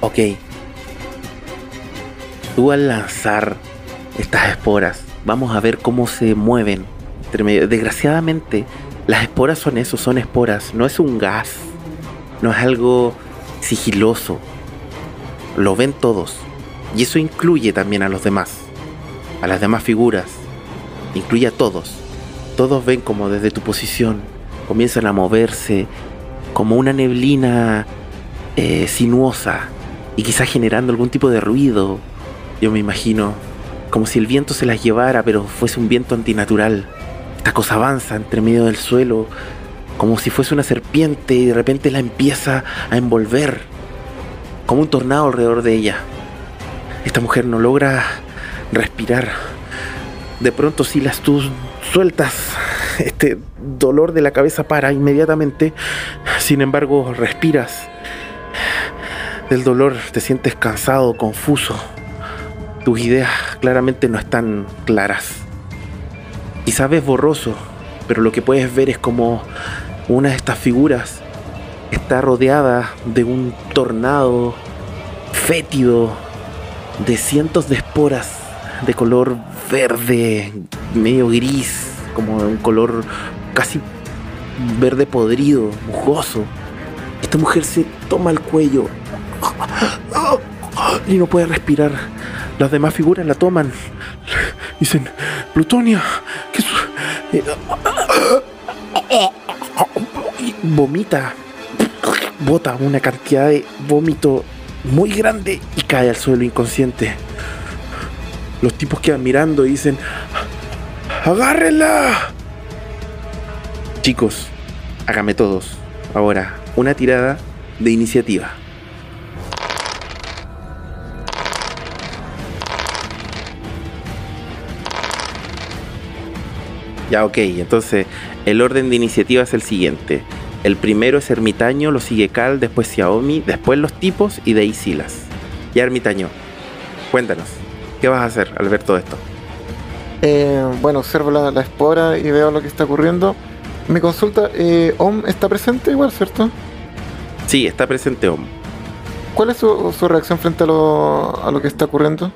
Ok. Tú al lanzar estas esporas, vamos a ver cómo se mueven. Desgraciadamente, las esporas son eso, son esporas, no es un gas, no es algo sigiloso. Lo ven todos. Y eso incluye también a los demás, a las demás figuras, incluye a todos. Todos ven como desde tu posición comienzan a moverse como una neblina eh, sinuosa y quizás generando algún tipo de ruido. Yo me imagino como si el viento se las llevara, pero fuese un viento antinatural. Esta cosa avanza entre medio del suelo, como si fuese una serpiente y de repente la empieza a envolver, como un tornado alrededor de ella. Esta mujer no logra respirar. De pronto si las tú sueltas, este dolor de la cabeza para inmediatamente. Sin embargo, respiras. Del dolor te sientes cansado, confuso. Tus ideas claramente no están claras. Y sabes borroso, pero lo que puedes ver es como una de estas figuras está rodeada de un tornado fétido de cientos de esporas de color verde, medio gris, como un color casi verde podrido, mugoso. Esta mujer se toma el cuello y no puede respirar. Las demás figuras la toman. Dicen, Plutonia, ¿qué y vomita, bota una cantidad de vómito muy grande y cae al suelo inconsciente. Los tipos quedan mirando y dicen, ¡agárrenla! Chicos, hágame todos. Ahora, una tirada de iniciativa. Ya, ok, entonces el orden de iniciativa es el siguiente. El primero es Ermitaño, lo sigue Cal, después Xiaomi, después los tipos y de ahí Silas. Ya, Ermitaño, cuéntanos. ¿Qué vas a hacer al ver todo esto? Eh, bueno, observo la, espora y veo lo que está ocurriendo. Me consulta, eh, ¿Om está presente igual, cierto? Sí, está presente Om. ¿Cuál es su, reacción frente a lo, que está ocurriendo?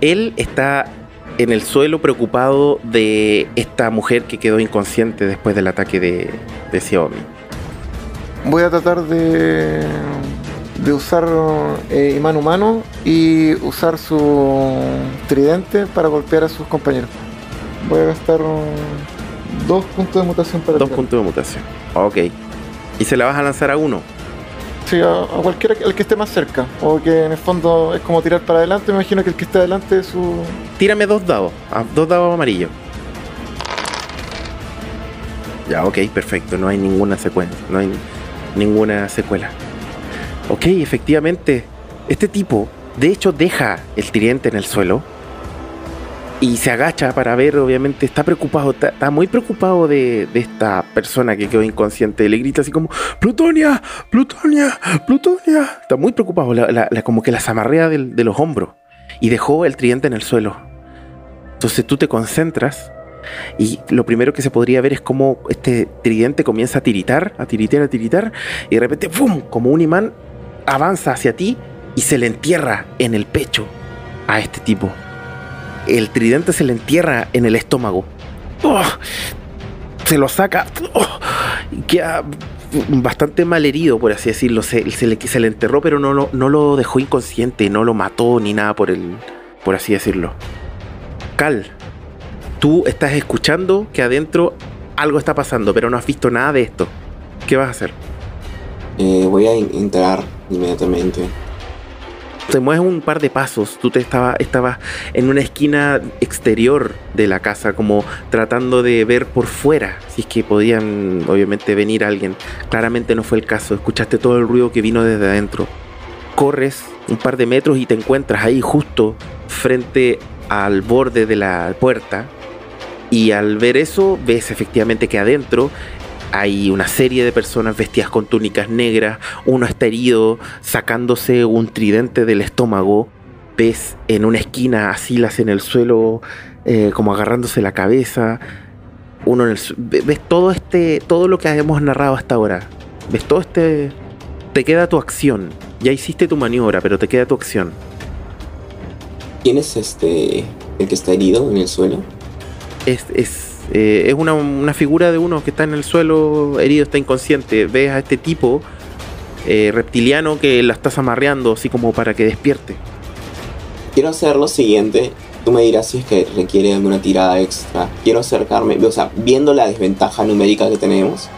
Él está en el suelo preocupado de esta mujer que quedó inconsciente después del ataque de, de Xiaomi. Voy a tratar de de usar eh, imán humano y usar su tridente para golpear a sus compañeros. Voy a gastar dos puntos de mutación para Dos puntos de mutación. Ok. ¿Y se la vas a lanzar a uno? Sí, a, cualquiera el que esté más cerca. O que en el fondo es como tirar para adelante. Me imagino que el que esté adelante es su. Tírame dos dados. Dos dados amarillos. Ya, ok, perfecto. No hay ninguna secuencia. No hay ninguna secuela. Ok, efectivamente. Este tipo, de hecho, deja el tridente en el suelo. Y se agacha para ver, obviamente, está preocupado, está, muy preocupado de, esta persona que quedó inconsciente. Le grita así como, Plutonia, Plutonia, Plutonia. Está muy preocupado, como que la zamarrea de los hombros. Y dejó el tridente en el suelo. Entonces tú te concentras y lo primero que se podría ver es como este tridente comienza a tiritar, a tiritar, a tiritar, y de repente, ¡pum! Como un imán avanza hacia ti y se le entierra en el pecho a este tipo. El tridente se le entierra en el estómago. ¡Oh! Se lo saca. ¡Oh! Y queda bastante mal herido, por así decirlo. Se, le, enterró, pero no, no, no, lo dejó inconsciente, no lo mató ni nada por, el, por así decirlo. Cal, tú estás escuchando que adentro algo está pasando, pero no has visto nada de esto. ¿Qué vas a hacer? Eh, voy a entrar inmediatamente. Te mueves un par de pasos. Tú te estabas estaba en una esquina exterior de la casa, como tratando de ver por fuera si es que podían, obviamente, venir alguien. Claramente no fue el caso. Escuchaste todo el ruido que vino desde adentro. Corres un par de metros y te encuentras ahí justo frente al borde de la puerta y al ver eso, ves efectivamente que adentro hay una serie de personas vestidas con túnicas negras, uno está herido, sacándose un tridente del estómago, ves en una esquina a Silas en el suelo, eh, como agarrándose la cabeza, uno ves todo este, todo lo que hemos narrado hasta ahora, ves todo este, te queda tu acción, ya hiciste tu maniobra, pero te queda tu acción. ¿Quién es este, el que está herido en el suelo? Es, es, eh, es una, figura de uno que está en el suelo herido, está inconsciente. Ves a este tipo eh, reptiliano que la estás amarreando así como para que despierte. Quiero hacer lo siguiente. Tú me dirás si es que requiere alguna tirada extra. Quiero acercarme, o sea, viendo la desventaja numérica que tenemos,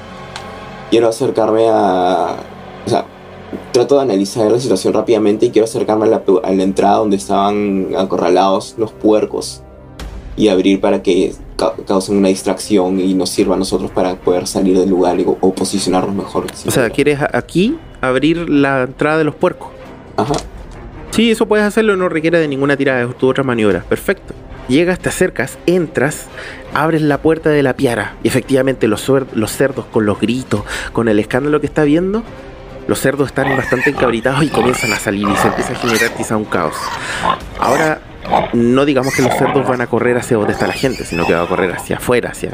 quiero acercarme a. O sea, trato de analizar la situación rápidamente y quiero acercarme a la, a la entrada donde estaban acorralados los puercos y abrir para que causen una distracción y nos sirva a nosotros para poder salir del lugar o, posicionarnos mejor. O sea, ¿quieres aquí abrir la entrada de los puercos? Ajá. Sí, eso puedes hacerlo, no requiere de ninguna tirada, es tu otra maniobra. Perfecto. Llegas, te acercas, entras, abres la puerta de la piara y efectivamente los, los cerdos con los gritos, con el escándalo que está viendo, los cerdos están bastante encabritados y comienzan a salir y se empieza a generar quizá un caos. Ahora no digamos que los cerdos van a correr hacia donde está la gente, sino que va a correr hacia afuera, hacia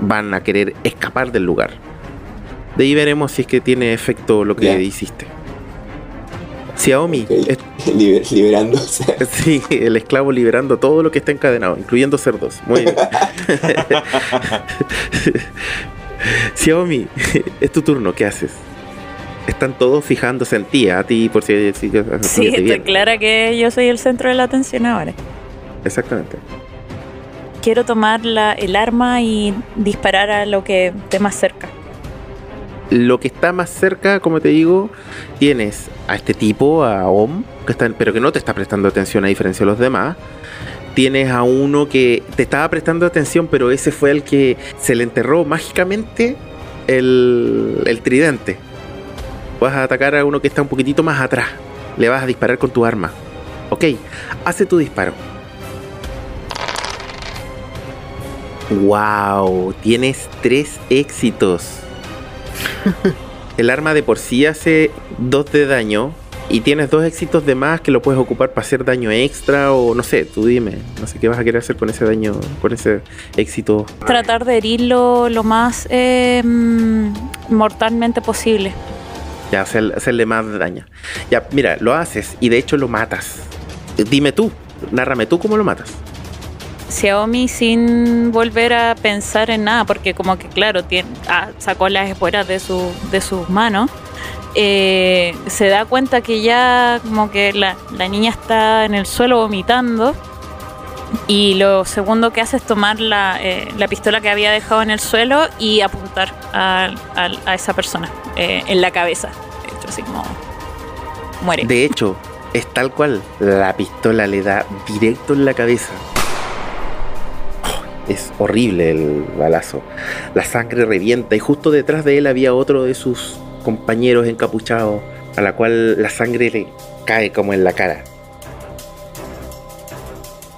van a querer escapar del lugar. De ahí veremos si es que tiene efecto lo que hiciste. Xiaomi. liberándose. Sí, el esclavo liberando todo lo que está encadenado, incluyendo cerdos. Muy bien. Xiaomi, es tu turno, ¿qué haces? Están todos fijándose en ti, a ti por si... si sí, está clara que yo soy el centro de la atención ahora. Exactamente. Quiero tomar la, el arma y disparar a lo que esté más cerca. Lo que está más cerca, como te digo, tienes a este tipo, a Om, que está, pero que no te está prestando atención a diferencia de los demás. Tienes a uno que te estaba prestando atención, pero ese fue el que se le enterró mágicamente el, el tridente vas a atacar a uno que está un poquitito más atrás. Le vas a disparar con tu arma. Ok, hace tu disparo. Wow, tienes tres éxitos. El arma de por sí hace dos de daño y tienes dos éxitos de más que lo puedes ocupar para hacer daño extra o no sé, tú dime, no sé qué vas a querer hacer con ese daño, con ese éxito. Tratar de herirlo lo más eh, mortalmente posible. Ya, hacerle más daño. Ya, mira, lo haces y de hecho lo matas. Dime tú, nárrame tú cómo lo matas. Xiaomi sin volver a pensar en nada, porque como que claro, tiene, ah, sacó las espuelas de, su, de sus manos, eh, se da cuenta que ya como que la, niña está en el suelo vomitando y lo segundo que hace es tomar la, eh, la pistola que había dejado en el suelo y apuntar a, esa persona eh, en la cabeza. así como muere. De hecho, es tal cual. La pistola le da directo en la cabeza. Es horrible el balazo. La sangre revienta y justo detrás de él había otro de sus compañeros encapuchados, a la cual la sangre le cae como en la cara.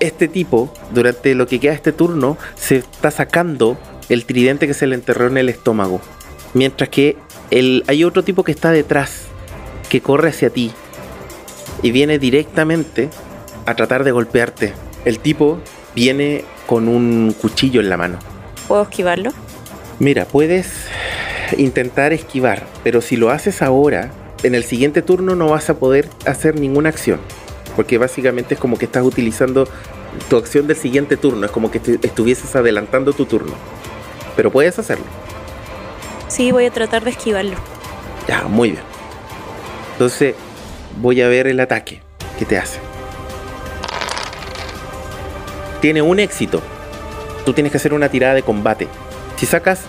Este tipo, durante lo que queda este turno, se está sacando el tridente que se le enterró en el estómago. Mientras que el, hay otro tipo que está detrás, que corre hacia ti y viene directamente a tratar de golpearte. El tipo viene con un cuchillo en la mano. ¿Puedo esquivarlo? Mira, puedes intentar esquivar, pero si lo haces ahora, en el siguiente turno no vas a poder hacer ninguna acción. Porque básicamente es como que estás utilizando tu acción del siguiente turno. Es como que estuvieses adelantando tu turno. Pero puedes hacerlo. Sí, voy a tratar de esquivarlo. Ya, muy bien. Entonces, voy a ver el ataque que te hace. Tiene un éxito. Tú tienes que hacer una tirada de combate. Si sacas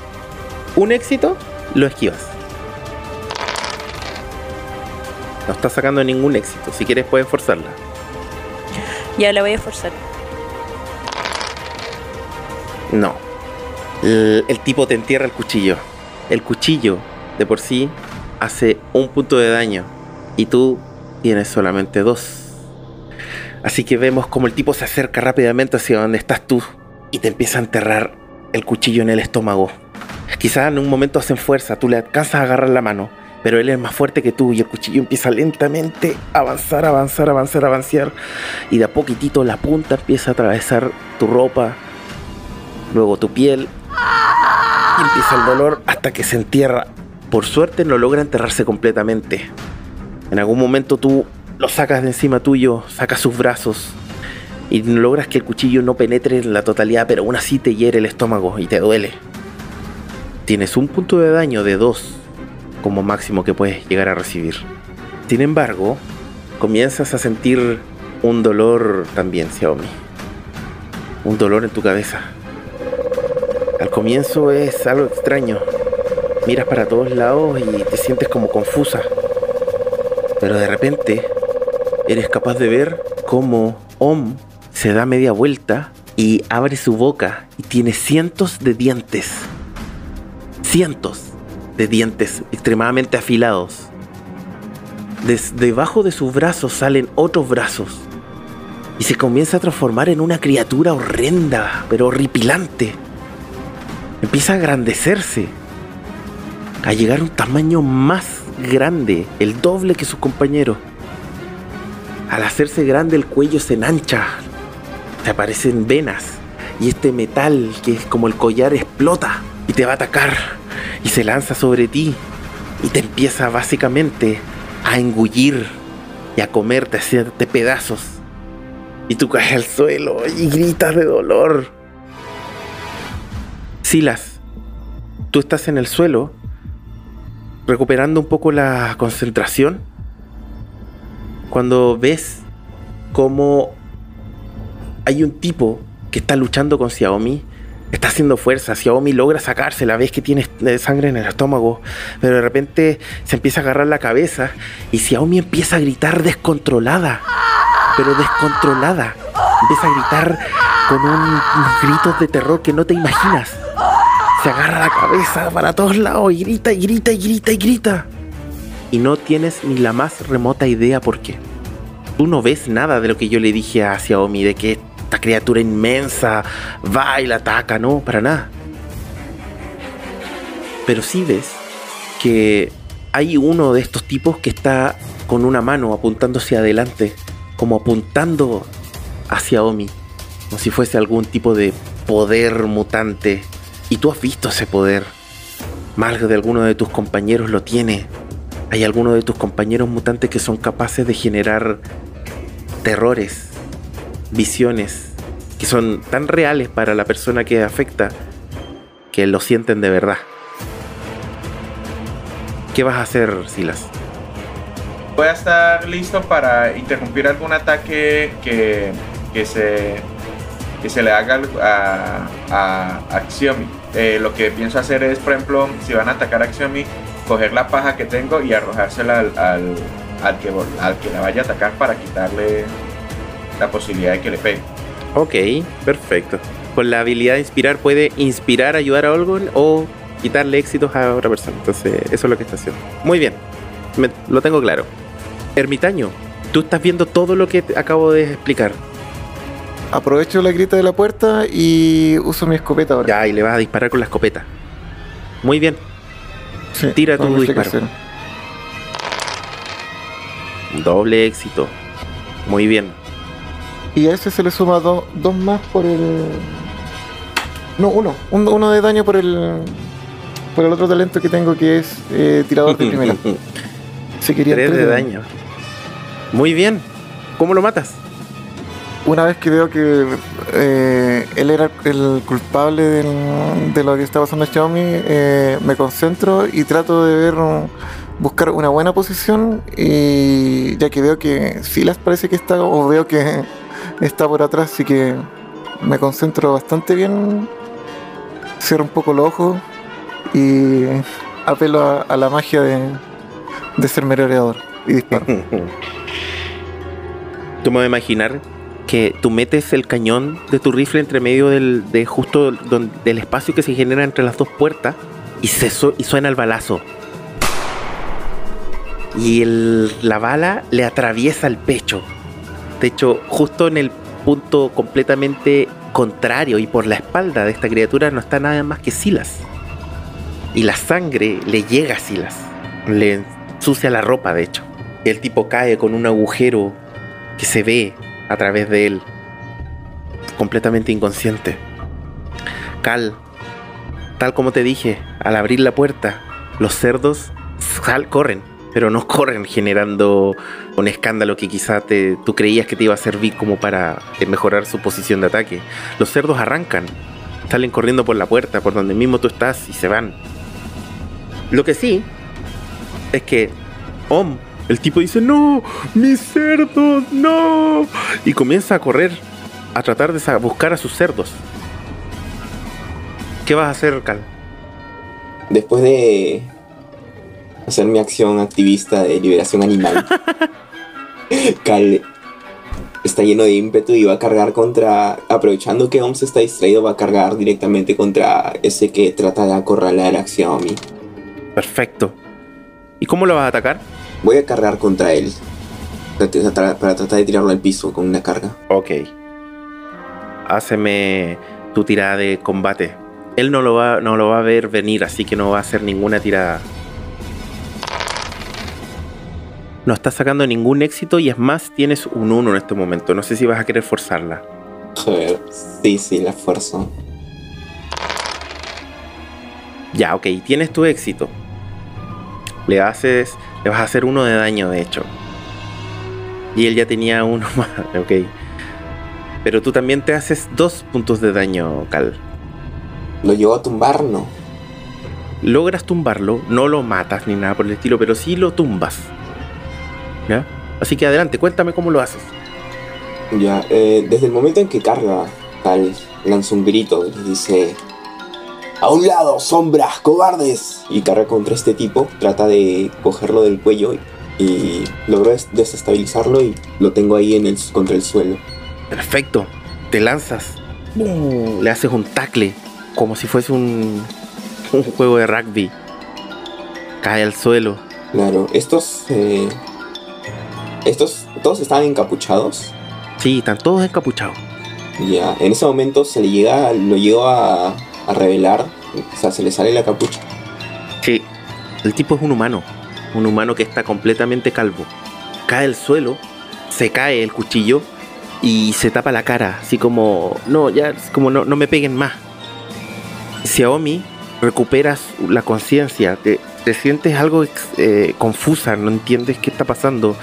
un éxito, lo esquivas. No estás sacando ningún éxito. Si quieres, puedes forzarla. Ya la voy a forzar. No. El, el, tipo te entierra el cuchillo. El cuchillo, de por sí, hace un punto de daño. Y tú tienes solamente dos. Así que vemos como el tipo se acerca rápidamente hacia donde estás tú y te empieza a enterrar el cuchillo en el estómago. Quizás en un momento hacen fuerza, tú le alcanzas a agarrar la mano, pero él es más fuerte que tú y el cuchillo empieza lentamente a avanzar, avanzar, avanzar, avanzar. Y de a poquitito la punta empieza a atravesar tu ropa, luego tu piel. Y empieza el dolor hasta que se entierra. Por suerte no logra enterrarse completamente. En algún momento tú lo sacas de encima tuyo, sacas sus brazos y logras que el cuchillo no penetre en la totalidad, pero aún así te hiere el estómago y te duele. Tienes un punto de daño de 2 como máximo que puedes llegar a recibir. Sin embargo, comienzas a sentir un dolor también, Xiaomi. Un dolor en tu cabeza. Al comienzo es algo extraño. Miras para todos lados y te sientes como confusa. Pero de repente eres capaz de ver cómo Om se da media vuelta y abre su boca y tiene cientos de dientes. Cientos de dientes extremadamente afilados. Desde debajo de sus brazos salen otros brazos y se comienza a transformar en una criatura horrenda, pero horripilante. Empieza a agrandecerse, a llegar a un tamaño más grande, el doble que su compañero. Al hacerse grande el cuello se enancha, te aparecen venas y este metal que es como el collar explota y te va a atacar y se lanza sobre ti y te empieza básicamente a engullir y a comerte, a hacerte pedazos. Y tú caes al suelo y gritas de dolor. Silas, tú estás en el suelo recuperando un poco la concentración cuando ves cómo hay un tipo que está luchando con Xiaomi, está haciendo fuerza, Xiaomi logra sacarse, la vez que tiene sangre en el estómago, pero de repente se empieza a agarrar la cabeza y Xiaomi empieza a gritar descontrolada, pero descontrolada, empieza a gritar con unos gritos de terror que no te imaginas. Se agarra la cabeza para todos lados y grita y grita y grita y grita y no tienes ni la más remota idea por qué. Tú no ves nada de lo que yo le dije a Xiaomi, de que esta criatura inmensa va y la ataca, no, para nada. Pero sí ves que hay uno de estos tipos que está con una mano apuntando hacia adelante, como apuntando hacia Omi, como si fuese algún tipo de poder mutante. Y tú has visto ese poder. Más de alguno de tus compañeros lo tiene. ¿Hay alguno de tus compañeros mutantes que son capaces de generar terrores, visiones, que son tan reales para la persona que afecta que lo sienten de verdad? ¿Qué vas a hacer, Silas? Voy a estar listo para interrumpir algún ataque que, que se, que se le haga a, a, a Xiomi. Eh, lo que pienso hacer es, por ejemplo, si van a atacar a Xiomi, coger la paja que tengo y arrojársela al, al, al, que, al que la vaya a atacar para quitarle la posibilidad de que le pegue. Ok, perfecto. con la habilidad de inspirar puede inspirar, ayudar a Olgon o quitarle éxitos a otra persona. Entonces, eso es lo que está haciendo. Muy bien, me- lo tengo claro. Ermitaño, tú estás viendo todo lo que te acabo de explicar. Aprovecho la grita de la puerta y uso mi escopeta ahora. Ya, y le vas a disparar con la escopeta. Muy bien, Sí, tira tu disparo. doble éxito. Muy bien. Y a ese se le suma do- dos más por el. No, uno. Un- uno de daño por el. Por el otro talento que tengo que es eh, tirador de primera. Quería Tres de daño. Muy bien. ¿Cómo lo matas? Una vez que veo que eh, él era el culpable del- de lo que está pasando a Xiaomi, eh, me concentro y trato de ver, buscar una buena posición y ya que veo que Silas parece que está, o veo que está por atrás, así que me concentro bastante bien, cierro un poco los ojos y apelo a, la magia de, de ser merodeador y disparo. Tú me vas a imaginar que tú metes el cañón de tu rifle entre medio del, de justo del espacio que se genera entre las dos puertas y, se y suena el balazo. Y la bala le atraviesa el pecho. De hecho, justo en el punto completamente contrario y por la espalda de esta criatura no está nada más que Silas. Y la sangre le llega a Silas. Le ensucia la ropa, de hecho. El tipo cae con un agujero que se ve a través de él. Completamente inconsciente. Cal, tal como te dije, al abrir la puerta, los cerdos sal- corren, pero no corren generando un escándalo que quizá te, tú creías que te iba a servir como para eh, mejorar su posición de ataque. Los cerdos arrancan, salen corriendo por la puerta, por donde mismo tú estás y se van. Lo que sí es que Om, el tipo dice, no, mis cerdos, no. Y comienza a correr, a tratar de buscar a sus cerdos. ¿Qué vas a hacer, Cal? Después de hacer mi acción activista de liberación animal, Cal está lleno de ímpetu y va a cargar contra, aprovechando que Oms está distraído, va a cargar directamente contra ese que trata de acorralar a Xiaomi. Perfecto. ¿Y cómo lo vas a atacar? Voy a cargar contra él para tratar, para tratar de tirarlo al piso con una carga. Ok. Háceme tu tirada de combate. Él no lo, va, no lo va a ver venir, así que no va a hacer ninguna tirada. No estás sacando ningún éxito y es más, tienes un 1 en este momento. No sé si vas a querer forzarla. Joder, sí, sí, la fuerza. Ya, ok, tienes tu éxito. Le haces. Le vas a hacer uno de daño, de hecho. Y él ya tenía uno más, ok. Pero tú también te haces dos puntos de daño, Cal. Lo llevó a tumbar, ¿no? Logras tumbarlo, no lo matas ni nada por el estilo, pero sí lo tumbas. ¿Ya? Así que adelante, cuéntame cómo lo haces. Ya, eh, desde el momento en que carga, Cal lanza un grito y le dice: ¡A un lado, sombras, cobardes! Y carga contra este tipo, trata de cogerlo del cuello y, y logró des- desestabilizarlo y lo tengo ahí en el, contra el suelo. Perfecto. Te lanzas. ¡Bum! Le haces un tackle. Como si fuese un, un juego de rugby. Cae al suelo. Claro, estos. eh, estos. Todos estaban encapuchados. Sí, están todos encapuchados. Ya, en ese momento se le llega, lo llegó a, a revelar, o sea, se le sale la capucha. Sí. El tipo es un humano. Un humano que está completamente calvo. Cae al suelo. Se cae el cuchillo. Y se tapa la cara. Así como. No, ya. Como no, no me peguen más. Xiaomi recuperas la conciencia. Te, te sientes algo eh, confusa. No entiendes qué está pasando.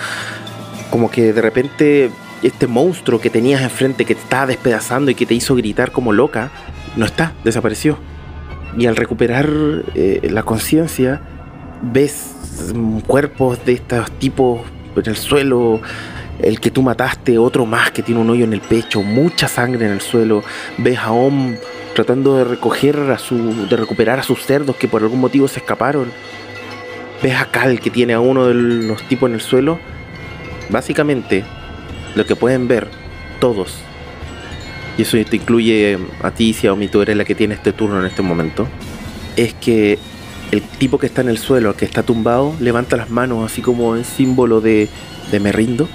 Como que de repente. Este monstruo que tenías enfrente que te estaba despedazando y que te hizo gritar como loca, no está, desapareció. Y al recuperar eh, la conciencia, ves cuerpos de estos tipos en el suelo, el que tú mataste, otro más que tiene un hoyo en el pecho, mucha sangre en el suelo. Ves a Om tratando de recoger a su, de recuperar a sus cerdos que por algún motivo se escaparon. Ves a Cal que tiene a uno de los tipos en el suelo. Básicamente, lo que pueden ver todos y eso te incluye a ti, si a mí tú eres la que tiene este turno en este momento, es que el tipo que está en el suelo, que está tumbado, levanta las manos así como en símbolo de, de me rindo.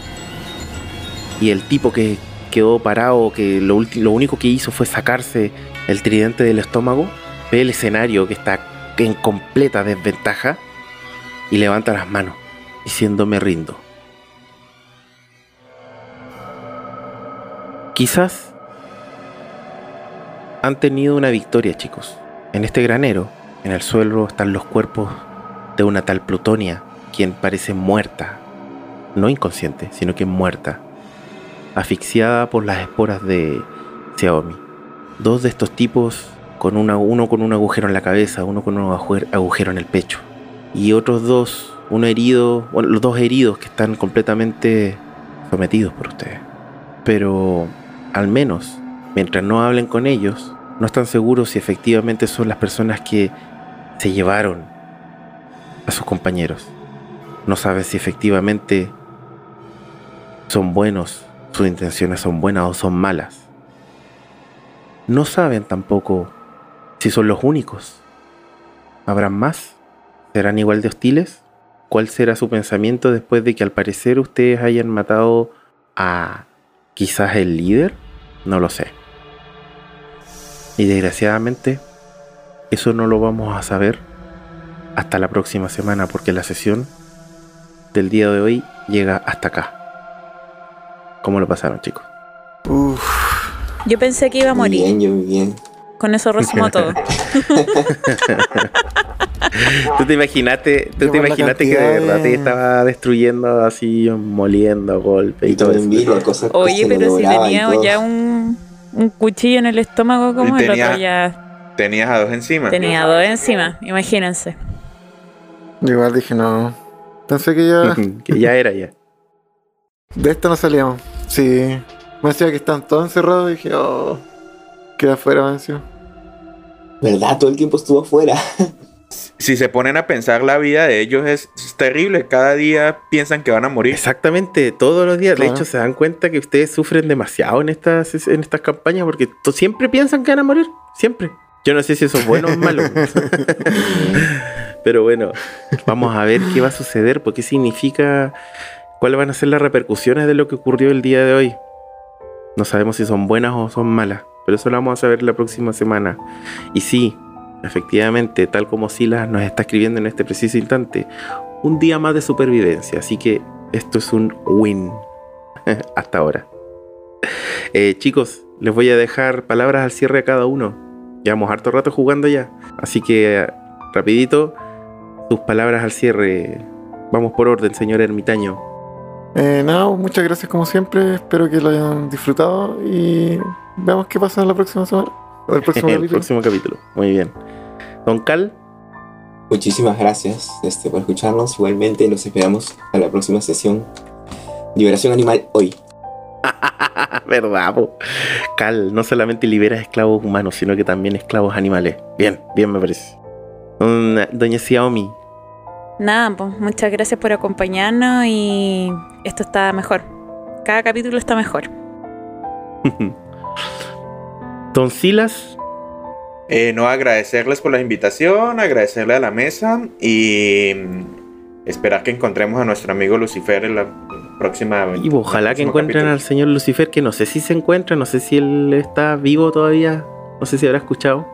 Y el tipo que quedó parado, que lo, lo único que hizo fue sacarse el tridente del estómago, ve el escenario que está en completa desventaja y levanta las manos, diciendo me rindo. Quizás han tenido una victoria, chicos. En este granero, en el suelo están los cuerpos de una tal Plutonia, quien parece muerta, no inconsciente, sino que muerta, asfixiada por las esporas de Xiaomi. Dos de estos tipos, con una, uno con un agujero en la cabeza, uno con un agujero en el pecho, y otros dos, uno herido, bueno, los dos heridos que están completamente sometidos por ustedes. Pero al menos, mientras no hablen con ellos, no están seguros si efectivamente son las personas que se llevaron a sus compañeros. No saben si efectivamente son buenos, sus intenciones son buenas o son malas. No saben tampoco si son los únicos. ¿Habrán más? ¿Serán igual de hostiles? ¿Cuál será su pensamiento después de que al parecer ustedes hayan matado a quizás el líder? No lo sé. Y desgraciadamente, eso no lo vamos a saber hasta la próxima semana porque la sesión del día de hoy llega hasta acá. ¿Cómo lo pasaron, chicos? Yo pensé que iba a morir. Bien, yo bien. Con eso resumo todo. ¿Tú te imaginaste, tú te imaginaste que de verdad te estaba destruyendo así, moliendo golpe y, todo eso? Oye, pero si tenía ya un, un, cuchillo en el estómago como el otro ya. Tenías a dos encima. Tenía a dos encima, imagínense. igual dije, no. Pensé que ya. que ya era ya. De esto no salíamos. Sí. Me decía que están todos encerrados y dije, oh. Queda afuera, Mancio. ¿Verdad? Todo el tiempo estuvo afuera. si se ponen a pensar la vida de ellos es, terrible. Cada día piensan que van a morir. Exactamente, todos los días. De hecho, se dan cuenta que ustedes sufren demasiado en estas, en estas campañas porque siempre piensan que van a morir. Siempre. Yo no sé si eso es bueno o malo. Pero bueno, vamos a ver qué va a suceder, porque significa, cuáles van a ser las repercusiones de lo que ocurrió el día de hoy. No sabemos si son buenas o son malas, pero eso lo vamos a saber la próxima semana. Y sí, efectivamente, tal como Silas nos está escribiendo en este preciso instante, un día más de supervivencia. Así que esto es un win hasta ahora. Eh, chicos, les voy a dejar palabras al cierre a cada uno. Llevamos harto rato jugando ya. Así que, rapidito, sus palabras al cierre. Vamos por orden, señor ermitaño. Eh, nada, muchas gracias como siempre. Espero que lo hayan disfrutado y veamos qué pasa en la próxima semana. El próximo, el próximo capítulo. Muy bien. Don Cal. Muchísimas gracias este, por escucharnos. Igualmente los esperamos a la próxima sesión. Liberación animal hoy. Verdad, Cal no solamente libera esclavos humanos, sino que también esclavos animales. Bien, bien me parece. Doña Xiaomi. Nada, pues muchas gracias por acompañarnos y esto está mejor. Cada capítulo está mejor. Don Silas. Eh, no agradecerles por la invitación, agradecerle a la mesa y mm, esperar que encontremos a nuestro amigo Lucifer en la próxima. Y ojalá que encuentren al señor Lucifer, que no sé si se encuentra, no sé si él está vivo todavía, no sé si habrá escuchado.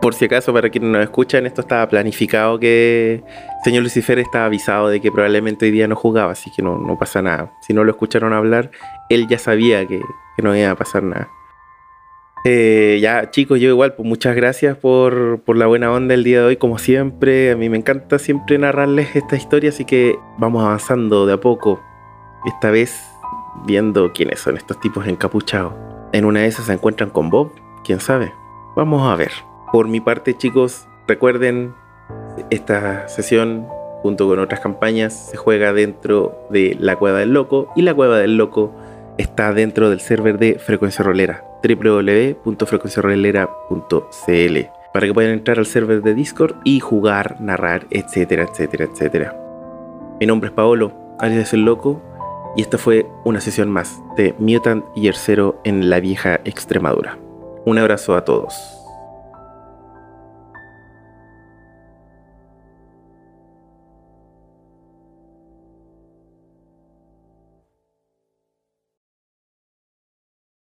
Por si acaso, para quienes nos escuchan, esto estaba planificado que señor Lucifer estaba avisado de que probablemente hoy día no jugaba, así que no, no pasa nada. Si no lo escucharon hablar, él ya sabía que, que no iba a pasar nada. Eh, ya, chicos, yo igual, pues muchas gracias por, por, la buena onda el día de hoy, como siempre. A mí me encanta siempre narrarles esta historia, así que vamos avanzando de a poco. Esta vez viendo quiénes son estos tipos encapuchados. En una de esas se encuentran con Bob, quién sabe. Vamos a ver. Por mi parte, chicos, recuerden, esta sesión, junto con otras campañas, se juega dentro de la Cueva del Loco y la Cueva del Loco está dentro del server de Frecuencia Rolera www.frecuenciarolera.cl para que puedan entrar al server de Discord y jugar, narrar, etcétera, etcétera, etcétera. Mi nombre es Paolo, alias el Loco, Y esta fue una sesión más de Mutant y Yercero en la vieja Extremadura. Un abrazo a todos.